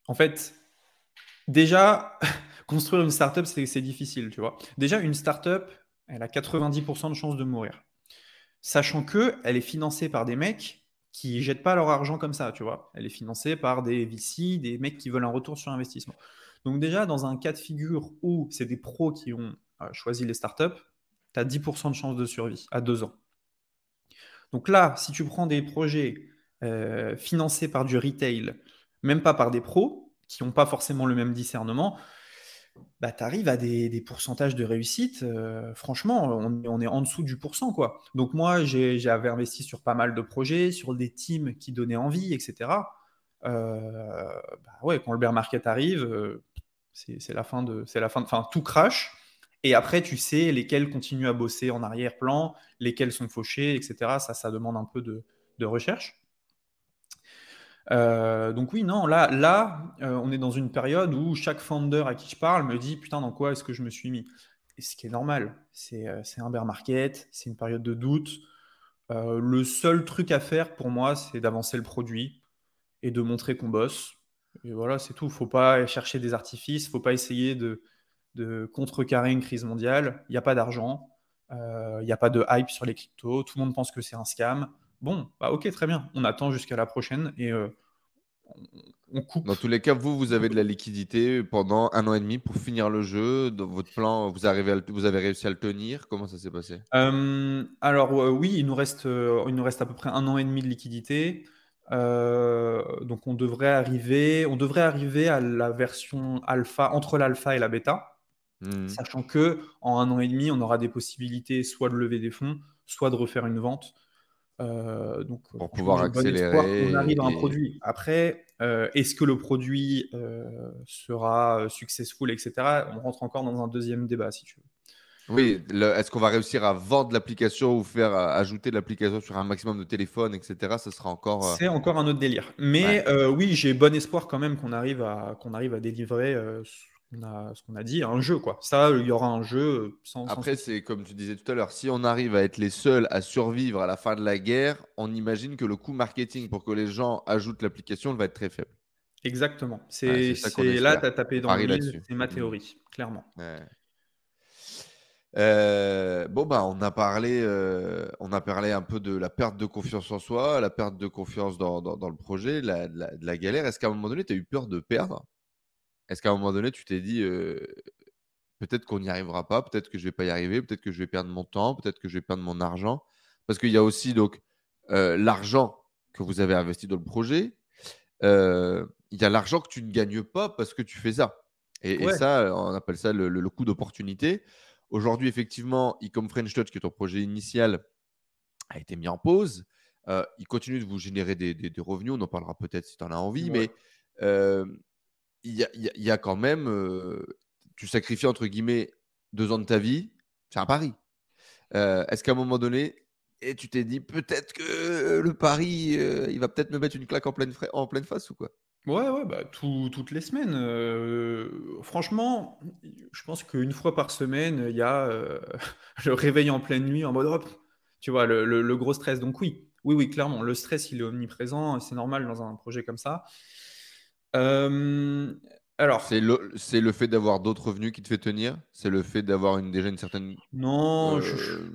en fait, déjà, [LAUGHS] construire une startup, c'est difficile, tu vois. Déjà, une startup, elle a 90% de chances de mourir. Sachant que elle est financée par des mecs qui jettent pas leur argent comme ça, tu vois. Elle est financée par des VC, des mecs qui veulent un retour sur investissement. Donc déjà, dans un cas de figure où c'est des pros qui ont euh, choisi les startups, tu as 10% de chance de survie à deux ans. Donc là, si tu prends des projets euh, financés par du retail, même pas par des pros, qui n'ont pas forcément le même discernement, bah, tu arrives à des, pourcentages de réussite. Euh, franchement, on, est en dessous du pourcent. Quoi. Donc moi, j'avais investi sur pas mal de projets, sur des teams qui donnaient envie, etc. Euh, bah ouais, quand le bear market arrive, euh, c'est la fin de, c'est la fin, enfin tout crash. Et après, tu sais lesquels continuent à bosser en arrière-plan, lesquels sont fauchés, etc. Ça, ça demande un peu de, de recherche. Euh, donc oui, non, là, euh, on est dans une période où chaque founder à qui je parle me dit, putain, dans quoi est-ce que je me suis mis? Et ce qui est normal, c'est euh, un bear market, c'est une période de doute. le seul truc à faire pour moi, c'est d'avancer le produit et de montrer qu'on bosse. Et voilà, c'est tout. Il ne faut pas chercher des artifices, il ne faut pas essayer de contrecarrer une crise mondiale. Il n'y a pas d'argent, il n'y a pas de hype sur les cryptos, tout le monde pense que c'est un scam. Bon, bah ok, très bien. On attend jusqu'à la prochaine et euh, on coupe. Dans tous les cas, vous, vous avez de la liquidité pendant un an et demi pour finir le jeu. Dans votre plan, vous, arrivez à vous avez réussi à le tenir. Comment ça s'est passé? Euh, alors euh, oui, il nous reste, il nous reste à peu près un an et demi de liquidité. Donc on devrait arriver, on devrait arriver à la version alpha entre l'alpha et la bêta, Hmm. sachant que en un an et demi, on aura des possibilités soit de lever des fonds, soit de refaire une vente. Euh, donc Pour pouvoir accélérer qu'on arrive à un produit. Après, euh, est-ce que le produit euh, sera euh, successful, etc. On rentre encore dans un deuxième débat, si tu veux. Oui, est-ce qu'on va réussir à vendre l'application ou faire ajouter l'application sur un maximum de téléphones, etc. Ça sera encore. C'est encore un autre délire. Mais Ouais. oui, j'ai bon espoir quand même qu'on arrive à qu'on arrive à délivrer ce qu'on a, ce qu'on a dit, un jeu quoi. Ça, il y aura un jeu euh, sans. Après, c'est comme tu disais tout à l'heure, si on arrive à être les seuls à survivre à la fin de la guerre, on imagine que le coût marketing pour que les gens ajoutent l'application va être très faible. Exactement. C'est là, tu as tapé dans le c'est ma Mm. théorie, clairement. Ouais. Euh, bon bah on a parlé euh, on a parlé un peu de la perte de confiance en soi, la perte de confiance dans, dans- dans le projet, la, de la galère. Est-ce qu'à un moment donné tu as eu peur de perdre? Est-ce qu'à un moment donné tu t'es dit euh, peut-être qu'on n'y arrivera pas, peut-être que je vais pas y arriver, peut-être que je vais perdre mon temps, peut-être que je vais perdre mon argent? Parce qu'il y a aussi donc euh, l'argent que vous avez investi dans le projet. Il y a l'argent que tu ne gagnes pas parce que tu fais ça. Et, ça, on appelle ça le, le- le coût d'opportunité. Aujourd'hui, effectivement, Ecom French Touch, qui est ton projet initial, a été mis en pause. Euh, il continue de vous générer des, des- des revenus. On en parlera peut-être si tu en as envie. Ouais. Mais euh, il y, a, quand même. euh, tu sacrifies, entre guillemets, deux ans de ta vie. C'est un pari. Euh, Est-ce qu'à un moment donné, et tu t'es dit peut-être que le pari, euh, il va peut-être me mettre une claque en pleine, face ou quoi? Ouais, ouais, bah, tout- toutes les semaines. franchement, je pense qu'une fois par semaine, il y a [LAUGHS] le réveil en pleine nuit en mode hop, tu vois, le gros stress. Donc oui, oui, oui, clairement, le stress, il est omniprésent, c'est normal dans un projet comme ça. Euh, alors, C'est le, c'est le fait d'avoir d'autres revenus qui te fait tenir? C'est le fait d'avoir une, déjà une certaine. non, je, je- euh,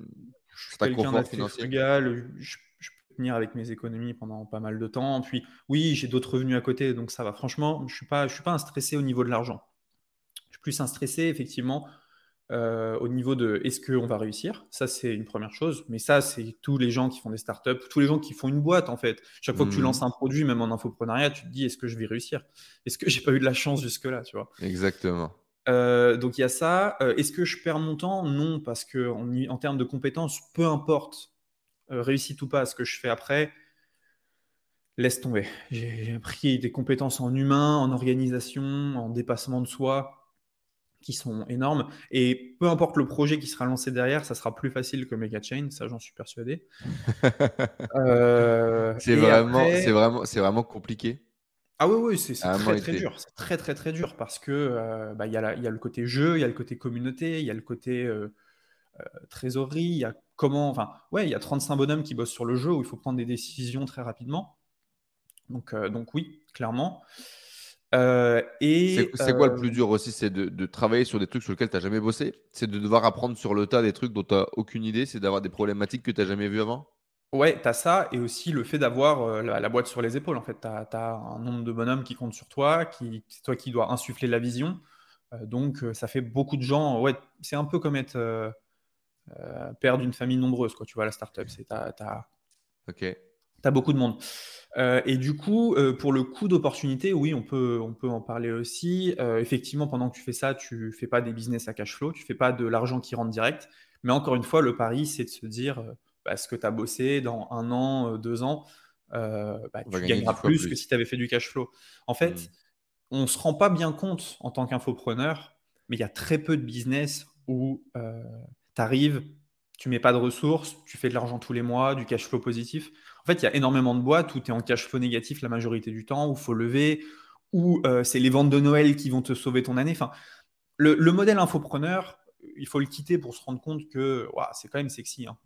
je suis quelqu'un d'assez frugal, je, je peux tenir avec mes économies pendant pas mal de temps. Puis oui, j'ai d'autres revenus à côté, donc ça va. Franchement, je suis pas, je suis pas un stressé au niveau de l'argent. Je suis plus un stressé, effectivement, euh, au niveau de est-ce qu'on va réussir Ça, c'est une première chose. Mais ça, c'est tous les gens qui font des startups, tous les gens qui font une boîte, en fait. Chaque fois que tu Mhm. lances un produit, même en infoprenariat, tu te dis est-ce que je vais réussir? Est-ce que j'ai pas eu de la chance jusque-là, tu vois? Exactement. Euh, donc il y a ça. Euh, Est-ce que je perds mon temps? Non, parce que en, termes de compétences, peu importe réussite ou pas ce que je fais après, laisse tomber. J'ai appris des compétences en humain, en organisation, en dépassement de soi qui sont énormes. Et peu importe le projet qui sera lancé derrière, ça sera plus facile que Mega Chain, ça j'en suis persuadé. [LAUGHS] Euh, c'est vraiment, après- c'est vraiment, c'est vraiment compliqué. ah oui, oui, c'est très très dur. C'est très très très dur parce que euh, bah, il y, il y a le côté jeu, il y a le côté communauté, il y a le côté euh, euh, trésorerie, il y a comment. Enfin, ouais, il y a 35 bonhommes qui bossent sur le jeu où il faut prendre des décisions très rapidement. Donc, donc oui, clairement. Euh, et C'est quoi le euh, plus dur aussi C'est de, de travailler sur des trucs sur lesquels tu n'as jamais bossé? C'est de devoir apprendre sur le tas des trucs dont tu n'as aucune idée C'est d'avoir des problématiques que tu n'as jamais vues avant? Ouais, t'as ça, et aussi le fait d'avoir euh, la, la boîte sur les épaules. En fait, t'as, t'as un nombre de bonhommes qui comptent sur toi, qui, c'est toi qui dois insuffler la vision. Donc, ça fait beaucoup de gens. Ouais, c'est un peu comme être père d'une famille nombreuse, quoi. Tu vois, la startup, c'est t'as, t'as, Ok. t'as beaucoup de monde. Euh, et du coup, euh, pour le coût d'opportunité, oui, on peut, on peut en parler aussi. Euh, effectivement, pendant que tu fais ça, tu fais pas des business à cash flow, tu fais pas de l'argent qui rentre direct. Mais encore une fois, le pari, c'est de se dire, bah, ce que tu as bossé dans un an, deux ans, bah, tu gagner gagneras plus, plus. que si tu avais fait du cash flow. En fait, Mm. on ne se rend pas bien compte en tant qu'infopreneur, mais il y a très peu de business où tu arrives, tu mets pas de ressources, tu fais de l'argent tous les mois, du cash flow positif. En fait, il y a énormément de boîtes où tu es en cash flow négatif la majorité du temps, où il faut lever, où euh, c'est les ventes de Noël qui vont te sauver ton année. Enfin, le, le modèle infopreneur, il faut le quitter pour se rendre compte que c'est quand même sexy. hein.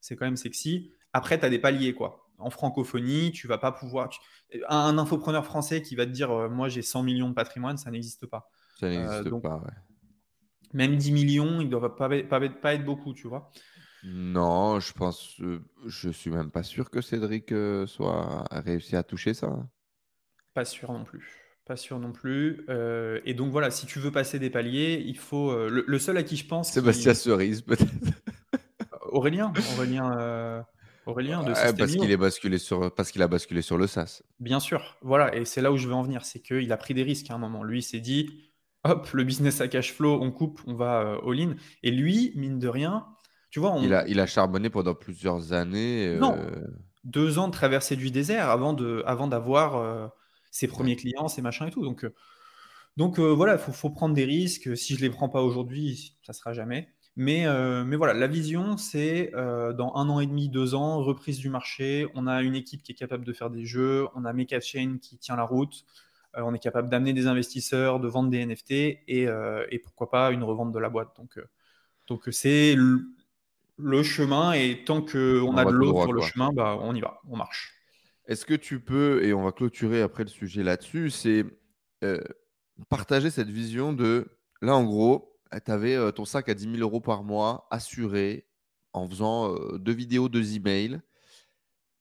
C'est quand même sexy. Après, tu as des paliers, quoi. En francophonie, tu vas pas pouvoir. tu- Un, un infopreneur français qui va te dire euh, Moi, j'ai 100 millions de patrimoine, ça n'existe pas. Ça n'existe donc- pas. ouais. Même 10 millions, ils ne pas, pas, pas être beaucoup, tu vois. Non, je pense. euh, je suis même pas sûr que Cédric euh, soit réussi à toucher ça. Pas sûr non plus. Pas sûr non plus. Euh, et donc voilà, si tu veux passer des paliers, il faut. Le, seul à qui je pense. Sébastien Cerise, peut-être. Aurélien. Aurélien. Aurélien de parce qu'il est basculé sur parce qu'il a basculé sur le SaaS. Bien sûr, voilà, et c'est là où je veux en venir, c'est qu'il a pris des risques à un moment. Lui, il s'est dit, hop, le business à cash flow, on coupe, on va all-in. Et lui, mine de rien, tu vois, il a il a charbonné pendant plusieurs années. Non, deux ans de traversée du désert avant de, avant d'avoir euh, ses premiers clients, ses machins et tout. Donc, euh, donc euh, voilà, il faut, faut, prendre des risques. Si je les prends pas aujourd'hui, ça sera jamais. Mais, mais voilà, la vision, c'est dans un an et demi, deux ans, reprise du marché. On a une équipe qui est capable de faire des jeux. On a Mecha Chain qui tient la route. on est capable d'amener des investisseurs, de vendre des NFT et, et pourquoi pas une revente de la boîte. Donc, donc c'est le chemin et tant qu'on a de l'eau sur le chemin, bah, on y va, on marche. Est-ce que tu peux, et on va clôturer après le sujet là-dessus, c'est euh, partager cette vision de, là en gros, tu avais euh, ton sac à 10 000 euros par mois assuré en faisant euh, deux vidéos, deux emails,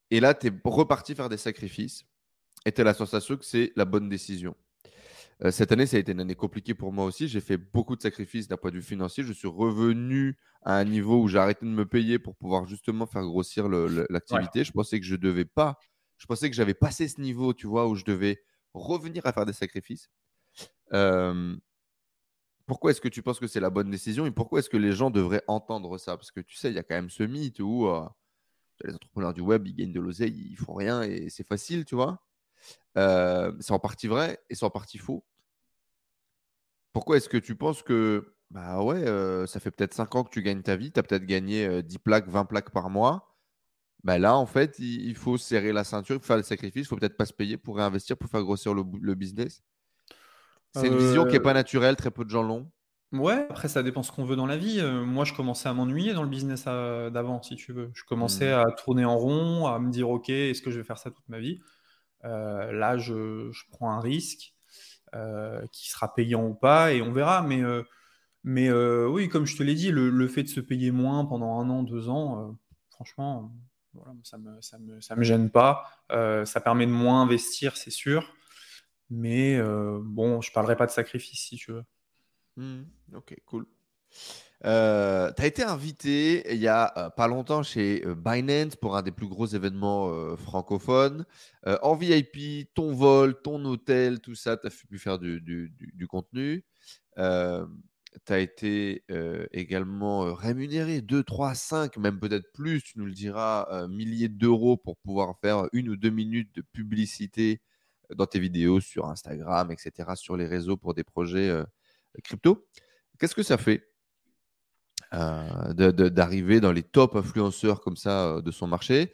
et là tu es reparti faire des sacrifices, et tu as la sensation que c'est la bonne décision. Euh, cette année, ça a été une année compliquée pour moi aussi. J'ai fait beaucoup de sacrifices d'un point de vue financier. Je suis revenu à un niveau où j'ai arrêté de me payer pour pouvoir justement faire grossir l'activité. Je pensais que je devais pas. Je pensais que j'avais passé ce niveau, tu vois, où je devais revenir à faire des sacrifices. Euh, pourquoi est-ce que tu penses que c'est la bonne décision et pourquoi est-ce que les gens devraient entendre ça? Parce que tu sais, il y a quand même ce mythe où euh, les entrepreneurs du web, ils gagnent de l'oseille, ils font rien et c'est facile, tu vois? Euh, c'est en partie vrai et c'est en partie faux. Pourquoi est-ce que tu penses que, bah ouais, euh, ça fait peut-être 5 ans que tu gagnes ta vie, tu as peut-être gagné 10 euh, plaques, 20 plaques par mois. Bah là, en fait, il, faut serrer la ceinture, faire le sacrifice, il faut peut-être pas se payer pour réinvestir, pour faire grossir le, business. C'est une vision qui n'est pas naturelle, très peu de gens l'ont. Ouais, après ça dépend ce qu'on veut dans la vie. moi, je commençais à m'ennuyer dans le business d'avant, si tu veux. Je commençais mmh. à tourner en rond, à me dire, OK, est-ce que je vais faire ça toute ma vie? Euh, là, je, prends un risque euh, qui sera payant ou pas et on verra. Mais, euh, oui, comme je te l'ai dit, le, fait de se payer moins pendant un an, deux ans, franchement, ça ne me, gêne pas. ça permet de moins investir, c'est sûr. Mais bon, je parlerai pas de sacrifice si tu veux. Mmh, ok, cool. Euh, tu as été invité il y a euh, pas longtemps chez euh, Binance pour un des plus gros événements francophones. en VIP, ton vol, ton hôtel, tout ça, tu as pu faire du, du, contenu. tu as été également rémunéré 2, 3, 5, même peut-être plus, tu nous le diras, milliers d'euros pour pouvoir faire une ou deux minutes de publicité dans tes vidéos sur Instagram, etc., sur les réseaux pour des projets crypto. Qu'est-ce que ça fait? D'arriver dans les top influenceurs comme ça euh, de son marché.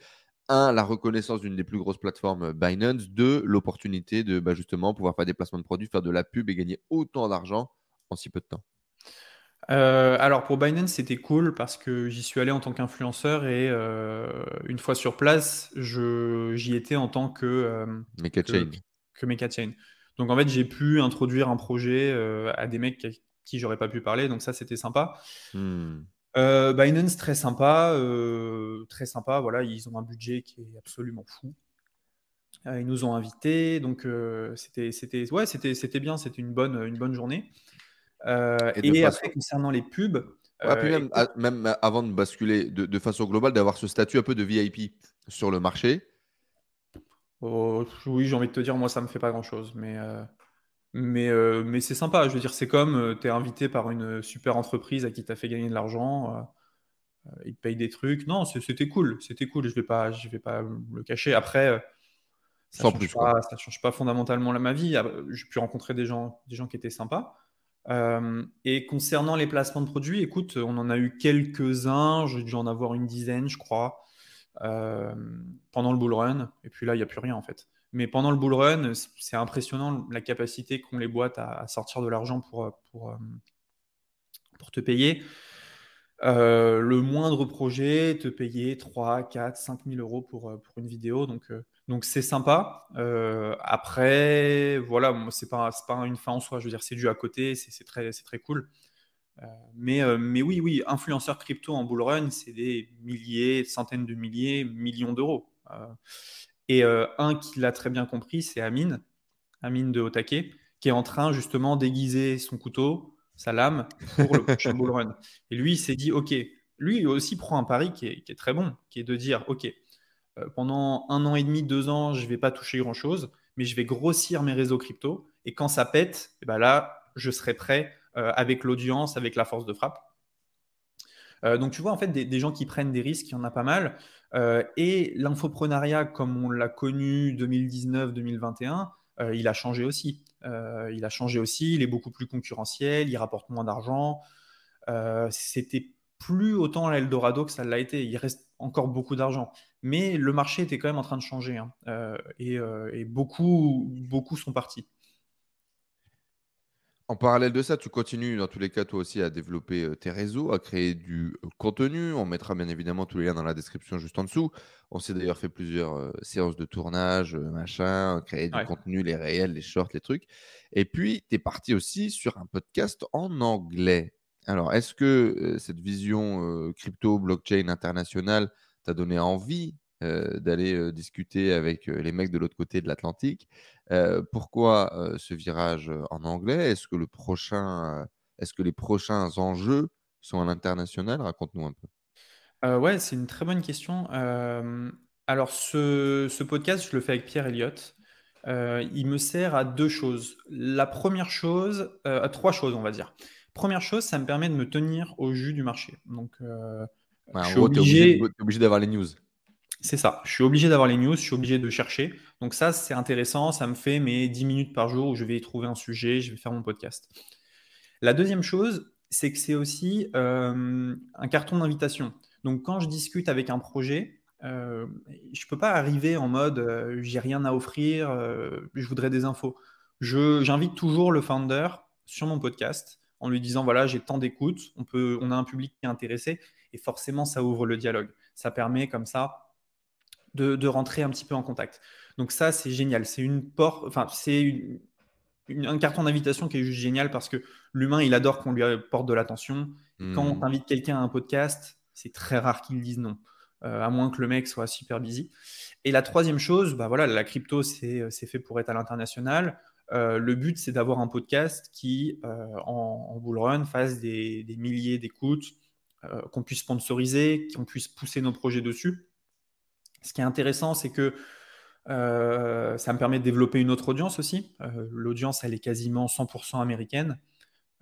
Un, la reconnaissance d'une des plus grosses plateformes euh, Binance. Deux, l'opportunité de bah, justement pouvoir faire des placements de produits, faire de la pub et gagner autant d'argent en si peu de temps. alors pour Binance, c'était cool parce que j'y suis allé en tant qu'influenceur et une fois sur place, j'y étais en tant que, Mecha Chain. Que, Mecha Chain. Donc en fait, j'ai pu introduire un projet à des mecs qui, qui j'aurais pas pu parler. Donc ça, c'était sympa. Euh, Binance, très sympa. Euh, très sympa. Voilà, ils ont un budget qui est absolument fou. Euh, ils nous ont invités. Donc c'était, c'était, ouais, c'était, c'était bien. C'était une bonne, une bonne journée. et, après, concernant les pubs. même, avant de basculer de, façon globale, d'avoir ce statut un peu de VIP sur le marché. Oh, oui, j'ai envie de te dire, moi, ça me fait pas grand chose. Mais, mais, euh, mais c'est sympa, je veux dire, c'est comme euh, tu es invité par une super entreprise à qui tu as fait gagner de l'argent, euh, ils te payent des trucs. Non, c'était cool, c'était cool, je vais pas, je vais pas le cacher. Après, ça ne change, pas, change pas fondamentalement ma vie. Ah, j'ai pu rencontrer des gens, des gens qui étaient sympas. et concernant les placements de produits, écoute, on en a eu quelques-uns, j'ai dû en avoir une dizaine, je crois, pendant le bull run. Et puis là, il n'y a plus rien en fait. Mais pendant le bull run, c'est impressionnant la capacité qu'ont les boîtes à, sortir de l'argent pour, pour, euh, pour, te payer. Euh, le moindre projet, te payer 3, 4, 5 000 euros pour, euh, pour une vidéo. Donc, donc c'est sympa. après, voilà, c'est pas, pas une fin en soi. Je veux dire, c'est dû à côté, c'est très, très cool. mais, mais oui, oui, influenceur crypto en bull run, c'est des milliers, centaines de milliers, millions d'euros. Et euh, un qui l'a très bien compris, c'est Amine, Amine de Otake, qui est en train justement d'aiguiser son couteau, sa lame, pour le prochain [LAUGHS] bull run. Et lui, il s'est dit, OK, lui aussi prend un pari qui est, très bon, qui est de dire, OK, euh, pendant un an et demi, deux ans, je ne vais pas toucher grand-chose, mais je vais grossir mes réseaux crypto. Et quand ça pète, eh ben là, je serai prêt euh, avec l'audience, avec la force de frappe. Euh, donc tu vois, en fait, des, gens qui prennent des risques, il y en a pas mal. Et l'infoprenariat, comme on l'a connu 2019-2021, il a changé aussi. il a changé aussi, il est beaucoup plus concurrentiel, il rapporte moins d'argent. C'était plus autant l'Eldorado que ça l'a été. Il reste encore beaucoup d'argent. Mais le marché était quand même en train de changer. Hein. Euh, euh, et, beaucoup, beaucoup sont partis. En parallèle de ça, tu continues dans tous les cas toi aussi à développer euh, tes réseaux, à créer du contenu. On mettra bien évidemment tous les liens dans la description juste en dessous. On s'est d'ailleurs fait plusieurs séances de tournage, machin, créer du contenu, les réels, les shorts, les trucs. Et puis, tu es parti aussi sur un podcast en anglais. Alors, est-ce que cette vision crypto, blockchain internationale t'a donné envie d'aller discuter avec les mecs de l'autre côté de l'Atlantique? Pourquoi ce virage en anglais? Est-ce que le prochain, est-ce que les prochains enjeux sont à l'international? Raconte-nous un peu. ouais, c'est une très bonne question. alors, ce, ce, podcast, je le fais avec Pierre Elliott. il me sert à deux choses. La première chose, à trois choses, on va dire. Première chose, ça me permet de me tenir au jus du marché. Donc, euh, je suis obligé, obligé d'avoir les news. C'est ça. Je suis obligé d'avoir les news, je suis obligé de chercher. Donc ça, c'est intéressant. Ça me fait mes 10 minutes par jour où je vais y trouver un sujet, je vais faire mon podcast. La deuxième chose, c'est que c'est aussi euh, un carton d'invitation. Donc quand je discute avec un projet, euh, je ne peux pas arriver en mode j'ai rien à offrir, je voudrais des infos. J'invite toujours le founder sur mon podcast en lui disant voilà, j'ai tant d'écoute, on, on a un public qui est intéressé, et forcément, ça ouvre le dialogue. Ça permet comme ça de, rentrer un petit peu en contact. Donc, ça, c'est génial. C'est une porte, enfin, c'est un carton d'invitation qui est juste génial parce que l'humain, il adore qu'on lui porte de l'attention. Quand on hmm. invite quelqu'un à un podcast, c'est très rare qu'il dise non. Euh, à moins que le mec soit super busy. Et la troisième chose, bah voilà, la crypto, c'est fait pour être à l'international. Euh, le but, c'est d'avoir un podcast qui, euh, en, bull run, fasse des, milliers d'écoutes, euh, qu'on puisse sponsoriser, qu'on puisse pousser nos projets dessus. Ce qui est intéressant, c'est que ça me permet de développer une autre audience aussi. L'audience, elle est quasiment 100% américaine.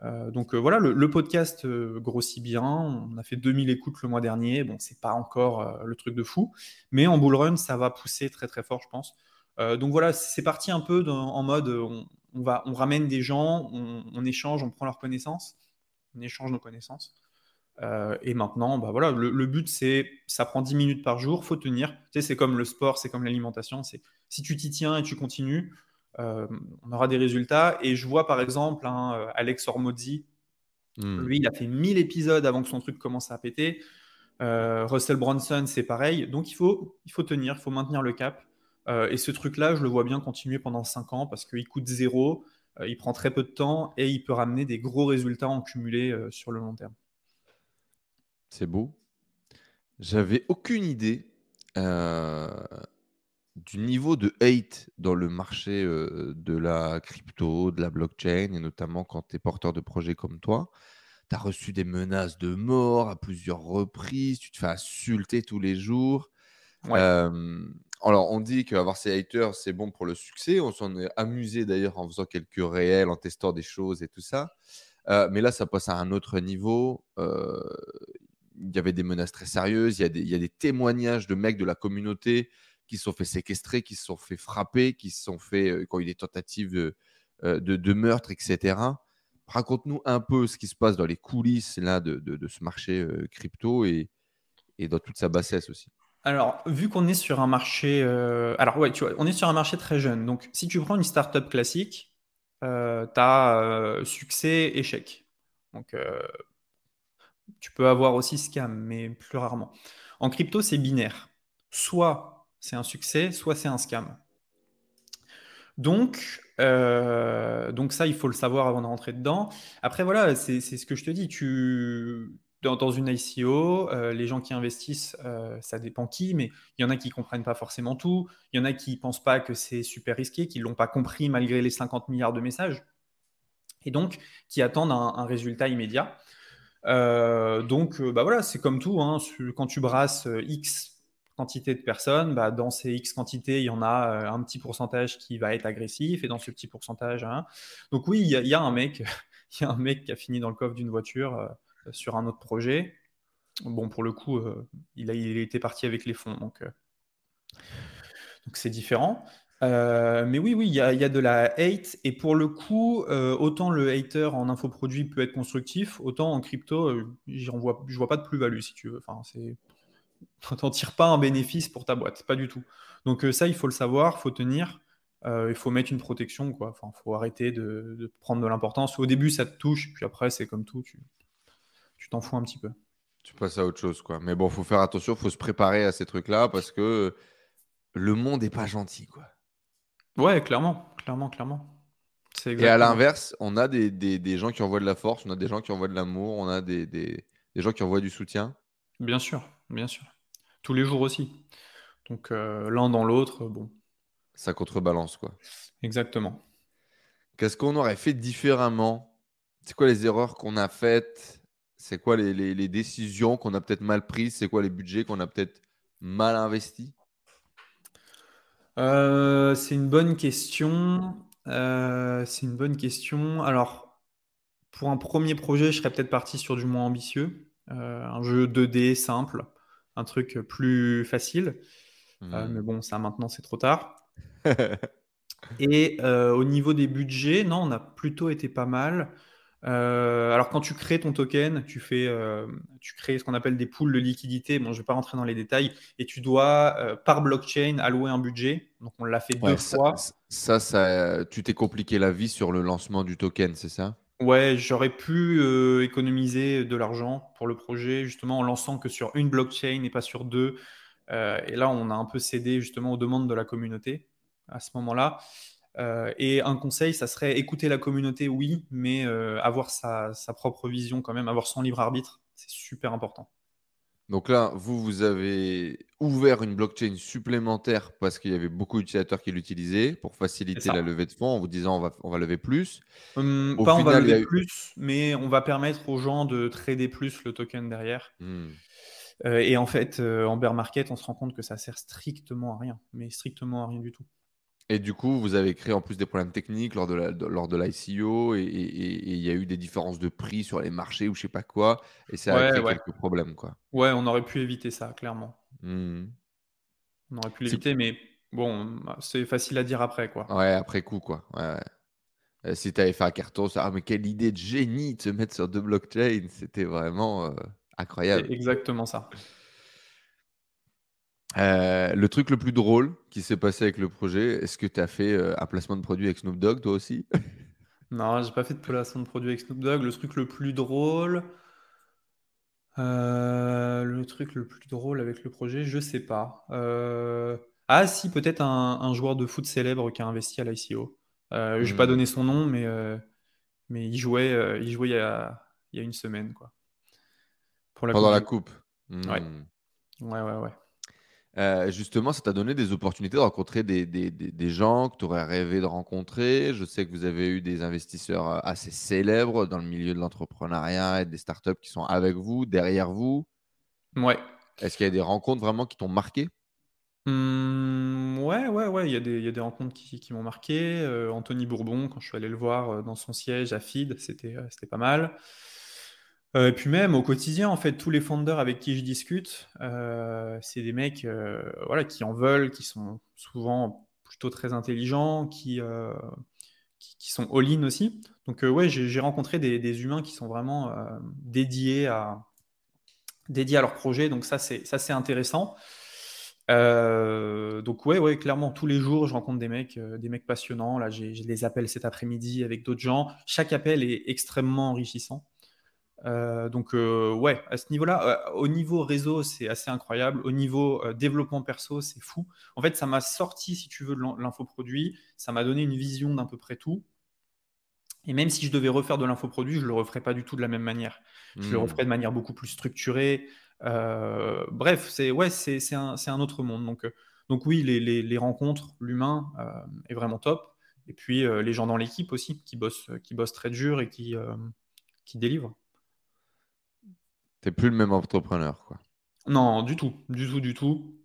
donc voilà, le, podcast grossit bien. On a fait 2000 écoutes le mois dernier. Bon, c'est pas encore le truc de fou, mais en bull run, ça va pousser très très fort, je pense. Euh, donc voilà, c'est parti un peu en mode on, on ramène des gens, on, échange, on prend leurs connaissances, on échange nos connaissances. Euh, et maintenant, bah voilà, le, but c'est, ça prend 10 minutes par jour, faut tenir. Tu sais, c'est comme le sport, c'est comme l'alimentation. C'est si tu t'y tiens et tu continues, euh, on aura des résultats. Et je vois par exemple hein, Alex Ormozzi, hmm. lui, il a fait 1000 épisodes avant que son truc commence à péter. Russell Bronson, c'est pareil. Donc il faut, il faut tenir, il faut maintenir le cap. Euh, et ce truc-là, je le vois bien continuer pendant 5 ans parce qu'il coûte zéro, euh, il prend très peu de temps et il peut ramener des gros résultats en cumulé euh, sur le long terme. C'est beau. J'avais aucune idée du niveau de hate dans le marché de la crypto, de la blockchain, et notamment quand tu es porteur de projets comme toi. Tu as reçu des menaces de mort à plusieurs reprises, tu te fais insulter tous les jours. Ouais. Alors, on dit qu'avoir ses haters, c'est bon pour le succès. On s'en est amusé d'ailleurs en faisant quelques réels, en testant des choses et tout ça. Euh, mais là, ça passe à un autre niveau. Euh, il y avait des menaces très sérieuses. Il y, a des, témoignages de mecs de la communauté qui se sont fait séquestrer, qui se sont fait frapper, qui sont fait, euh, y a eu des tentatives de, meurtre, etc. Raconte-nous un peu ce qui se passe dans les coulisses là, de, ce marché crypto et dans toute sa bassesse aussi. Alors, vu qu'on est sur un marché, euh, alors ouais, tu vois, on est sur un marché très jeune. Donc, si tu prends une startup classique, euh, tu as euh, succès, échec. Donc, tu peux avoir aussi scam, mais plus rarement. En crypto, c'est binaire. Soit c'est un succès, soit c'est un scam. Donc, donc ça, il faut le savoir avant de rentrer dedans. Après, voilà, c'est ce que je te dis. Tu dans, une ICO, euh, les gens qui investissent, euh, ça dépend qui, mais il y en a qui ne comprennent pas forcément tout. Il y en a qui ne pensent pas que c'est super risqué, qui ne l'ont pas compris malgré les 50 milliards de messages. Et donc, qui attendent un, résultat immédiat. Euh, donc, bah voilà, c'est comme tout. Hein. quand tu brasses X quantité de personnes, bah dans ces X quantités, il y en a un petit pourcentage qui va être agressif, et dans ce petit pourcentage, hein. donc oui, il y, a un mec, [LAUGHS] il y a un mec qui a fini dans le coffre d'une voiture sur un autre projet. Bon, pour le coup, euh, il, a, il était parti avec les fonds, euh, donc c'est différent. Euh, mais oui, oui, il y, a, de la hate. Et pour le coup, autant le hater en infoproduit peut être constructif, autant en crypto, je vois, vois pas de plus-value, si tu veux. Enfin, c'est... [LAUGHS] T'en tires pas un bénéfice pour ta boîte, pas du tout. Donc ça, il faut le savoir, il faut tenir. il faut mettre une protection, quoi. Enfin, faut arrêter de, prendre de l'importance. Au début, ça te touche, puis après, c'est comme tout. Tu, tu t'en fous un petit peu. Tu passes à autre chose, quoi. Mais bon, faut faire attention, faut se préparer à ces trucs-là parce que le monde n'est pas gentil, quoi. Ouais, clairement, clairement, clairement. Et à l'inverse, on a des, des, gens qui envoient de la force, on a des gens qui envoient de l'amour, on a des, des, gens qui envoient du soutien. Bien sûr, bien sûr. Tous les jours aussi. Donc euh, l'un dans l'autre, bon. Ça contrebalance, quoi. Exactement. Qu'est-ce qu'on aurait fait différemment? C'est quoi les erreurs qu'on a faites? C'est quoi les, décisions qu'on a peut-être mal prises? C'est quoi les budgets qu'on a peut-être mal investis? Euh, C'est une bonne question. Euh, c'est une bonne question. Alors, pour un premier projet, je serais peut-être parti sur du moins ambitieux. Euh, un jeu 2D simple, un truc plus facile. Hmm. mais bon, ça maintenant, c'est trop tard. [LAUGHS] Et au niveau des budgets, non, on a plutôt été pas mal. Euh, alors quand tu crées ton token, tu fais, euh, tu crées ce qu'on appelle des pools de liquidité. Bon, je vais pas rentrer dans les détails. Et tu dois euh, par blockchain allouer un budget. Donc on l'a fait deux fois. Ça, ça, tu t'es compliqué la vie sur le lancement du token, c'est ça? Ouais, j'aurais pu économiser de l'argent pour le projet justement en lançant que sur une blockchain et pas sur deux. et là, on a un peu cédé justement aux demandes de la communauté à ce moment-là. Euh, et un conseil, ça serait écouter la communauté, oui, mais euh, avoir sa, propre vision quand même, avoir son libre arbitre, c'est super important. Donc là, vous, vous avez ouvert une blockchain supplémentaire parce qu'il y avait beaucoup d'utilisateurs qui l'utilisaient pour faciliter la levée de fonds en vous disant on va, on va lever plus. Hum, pas on va lever plus, mais on va permettre aux gens de trader plus le token derrière. Hmm. Euh, et en fait, en bear market, on se rend compte que ça sert strictement à rien, mais strictement à rien du tout. Et du coup, vous avez créé en plus des problèmes techniques lors de lors de l'ICO et il y a eu des différences de prix sur les marchés ou je sais pas quoi et ça a créé quelques problèmes quoi. Ouais, on aurait pu éviter ça clairement. Mmh. On aurait pu l'éviter, mais bon, c'est facile à dire après quoi. Ouais, après coup quoi. Ouais, si tu avais fait un carton, ça, ah, mais quelle idée de génie de se mettre sur deux blockchains, c'était vraiment euh, incroyable. C'est exactement ça. Euh, le truc le plus drôle qui s'est passé avec le projet, est-ce que tu as fait euh, un placement de produit avec Snoop Dogg toi aussi? [LAUGHS] Non, j'ai pas fait de placement de produit avec Snoop Dogg. Le truc le plus drôle, euh, le truc le plus drôle avec le projet, je sais pas. Ah si, peut-être un, joueur de foot célèbre qui a investi à l'ICO. Je vais pas hmm. donner son nom, mais, mais il jouait, il jouait il y, a, il y a une semaine quoi. Pour la Pendant la coupe. Ouais. Hmm. Ouais, ouais, ouais. Euh, justement, ça t'a donné des opportunités de rencontrer des, gens que tu aurais rêvé de rencontrer. Je sais que vous avez eu des investisseurs euh, assez célèbres dans le milieu de l'entrepreneuriat et des startups qui sont avec vous, derrière vous. Ouais. Est-ce qu'il y a des rencontres vraiment qui t'ont marqué? Mmh, Ouais, ouais, ouais. Il y, a des, rencontres qui, m'ont marqué. Euh, Anthony Bourbon, quand je suis allé le voir dans son siège à FID, c'était pas mal. Euh, et puis même au quotidien, en fait, tous les founders avec qui je discute, euh, c'est des mecs euh, voilà, qui en veulent, qui sont souvent plutôt très intelligents, qui, qui, sont all-in aussi. Donc ouais, j'ai rencontré des, humains qui sont vraiment dédiés, à, dédiés à leur projet. Donc ça, c'est intéressant. donc ouais, ouais, clairement, tous les jours, je rencontre des mecs, des mecs passionnants. Là, j'ai les appels cet après-midi avec d'autres gens. Chaque appel est extrêmement enrichissant. Euh, donc euh, ouais, à ce niveau-là, euh, au niveau réseau, c'est assez incroyable. Au niveau développement perso, c'est fou. En fait, ça m'a sorti, si tu veux, de l'infoproduit. Ça m'a donné une vision d'un peu près tout. Et même si je devais refaire de l'infoproduit, je ne le referais pas du tout de la même manière. Je le Mmh. referais de manière beaucoup plus structurée. Bref, c'est ouais, c'est un, un autre monde. Donc, donc oui, les, les- les rencontres, l'humain est vraiment top. Et puis les gens dans l'équipe aussi, qui bossent, qui bossent très dur et qui, qui délivrent. T'es plus le même entrepreneur, quoi. Non, du tout, du tout, du tout.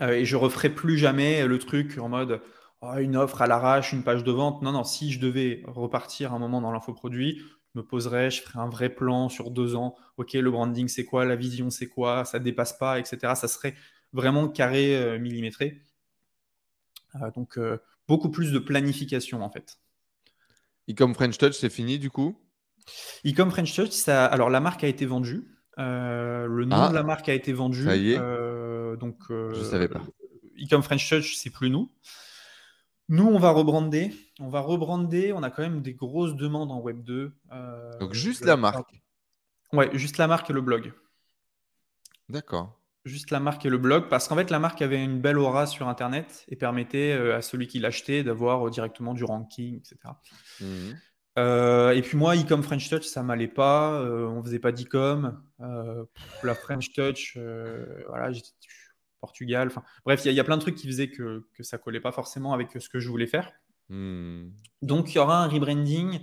Euh, et je referai plus jamais le truc en mode oh, une offre à l'arrache, une page de vente. Non, non, si je devais repartir un moment dans l'infoproduit, je me poserais, je ferais un vrai plan sur deux ans. Ok, le branding c'est quoi, la vision c'est quoi, ça dépasse pas, etc. Ça serait vraiment carré, euh, millimétré. Euh, donc beaucoup plus de planification en fait. E-com French Touch, c'est fini du coup? Ecom French Touch, ça, alors la marque a été vendue. Euh, le nom Ah, de la marque a été vendu. ça y est. Euh, donc, euh, Je savais pas. Ecom French Touch, c'est plus nous. Nous, on va rebrander. On va rebrander. On a quand même des grosses demandes en Web 2. euh, Donc juste la marque. Ouais, juste la marque et le blog. D'accord. Juste la marque et le blog, parce qu'en fait, la marque avait une belle aura sur Internet et permettait euh, à celui qui l'achetait d'avoir euh, directement du ranking, etc. Euh, et puis moi, e-com French Touch, ça m'allait pas. euh, on faisait pas d'e-com. Euh, la French Touch, euh, voilà, j'étais Portugal. Enfin, bref, il y, a- il y a plein de trucs qui faisaient que, que ça collait pas forcément avec ce que je voulais faire. Hmm. Donc, il y aura un rebranding.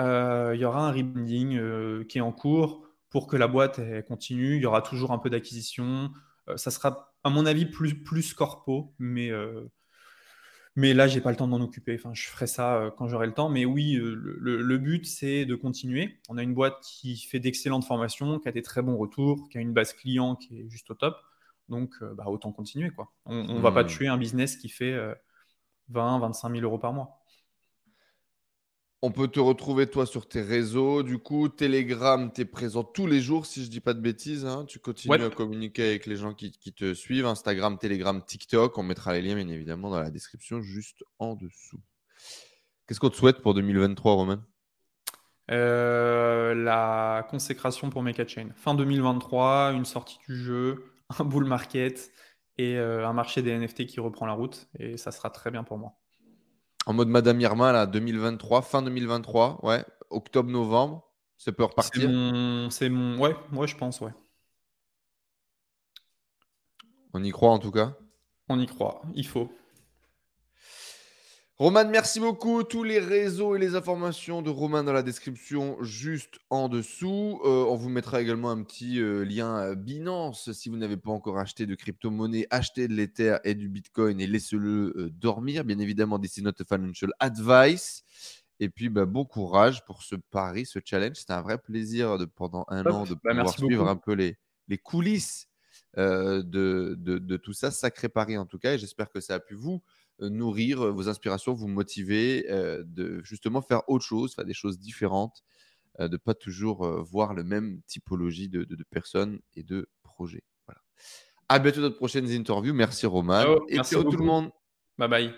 il y aura un rebranding qui est en cours pour que la boîte elle, continue. Il y aura toujours un peu d'acquisition. Ça sera, à mon avis, plus, plus corpo, mais, mais là, j'ai pas le temps de m'en occuper. Enfin, je ferai ça euh, quand j'aurai le temps. Mais oui, euh, le, but, c'est de continuer. On a une boîte qui fait d'excellentes formations, qui a des très bons retours, qui a une base client qui est juste au top. Donc, euh, bah, autant continuer. Quoi. On ne va pas Hmm. tuer un business qui fait euh, 20, 25 000 euros par mois. On peut te retrouver toi sur tes réseaux. Du coup, Telegram, tu es présent tous les jours, si je dis pas de bêtises. hein. Tu continues Ouais. à communiquer avec les gens qui, qui te suivent. Instagram, Telegram, TikTok. On mettra les liens, bien évidemment, dans la description juste en dessous. Qu'est-ce qu'on te souhaite pour 2023, Roman Euh, la consécration pour Mecha Chain. Fin 2023, une sortie du jeu, un bull market et euh, un marché des NFT qui reprend la route. Et ça sera très bien pour moi. En mode Madame Irma, là, 2023, fin 2023, ouais, octobre-novembre, ça peut C'est repartir. mon, c'est mon, ouais, ouais, je pense, ouais. On y croit en tout cas? On y croit, il faut. Roman, merci beaucoup. Tous les réseaux et les informations de Roman dans la description juste en dessous. Euh, on vous mettra également un petit euh, lien euh, Binance si vous n'avez pas encore acheté de crypto-monnaie. Achetez de l'Ether et du Bitcoin et laissez-le euh, dormir. Bien évidemment, this is not a financial advice. Et puis, bah, bon courage pour ce pari, ce challenge. C'était un vrai plaisir de, pendant un an de Bah, pouvoir suivre beaucoup. un peu les, les coulisses de, de- de tout ça. Sacré pari en tout cas. Et j'espère que ça a pu vous nourrir euh, vos inspirations, vous motiver euh, de justement faire autre chose, faire des choses différentes, euh, de pas toujours euh, voir le même typologie de, de- de personnes et de projets. Voilà. À bientôt dans de prochaines interviews. Merci Roman. Ciao, et merci ciao tout le beaucoup. monde. Bye bye.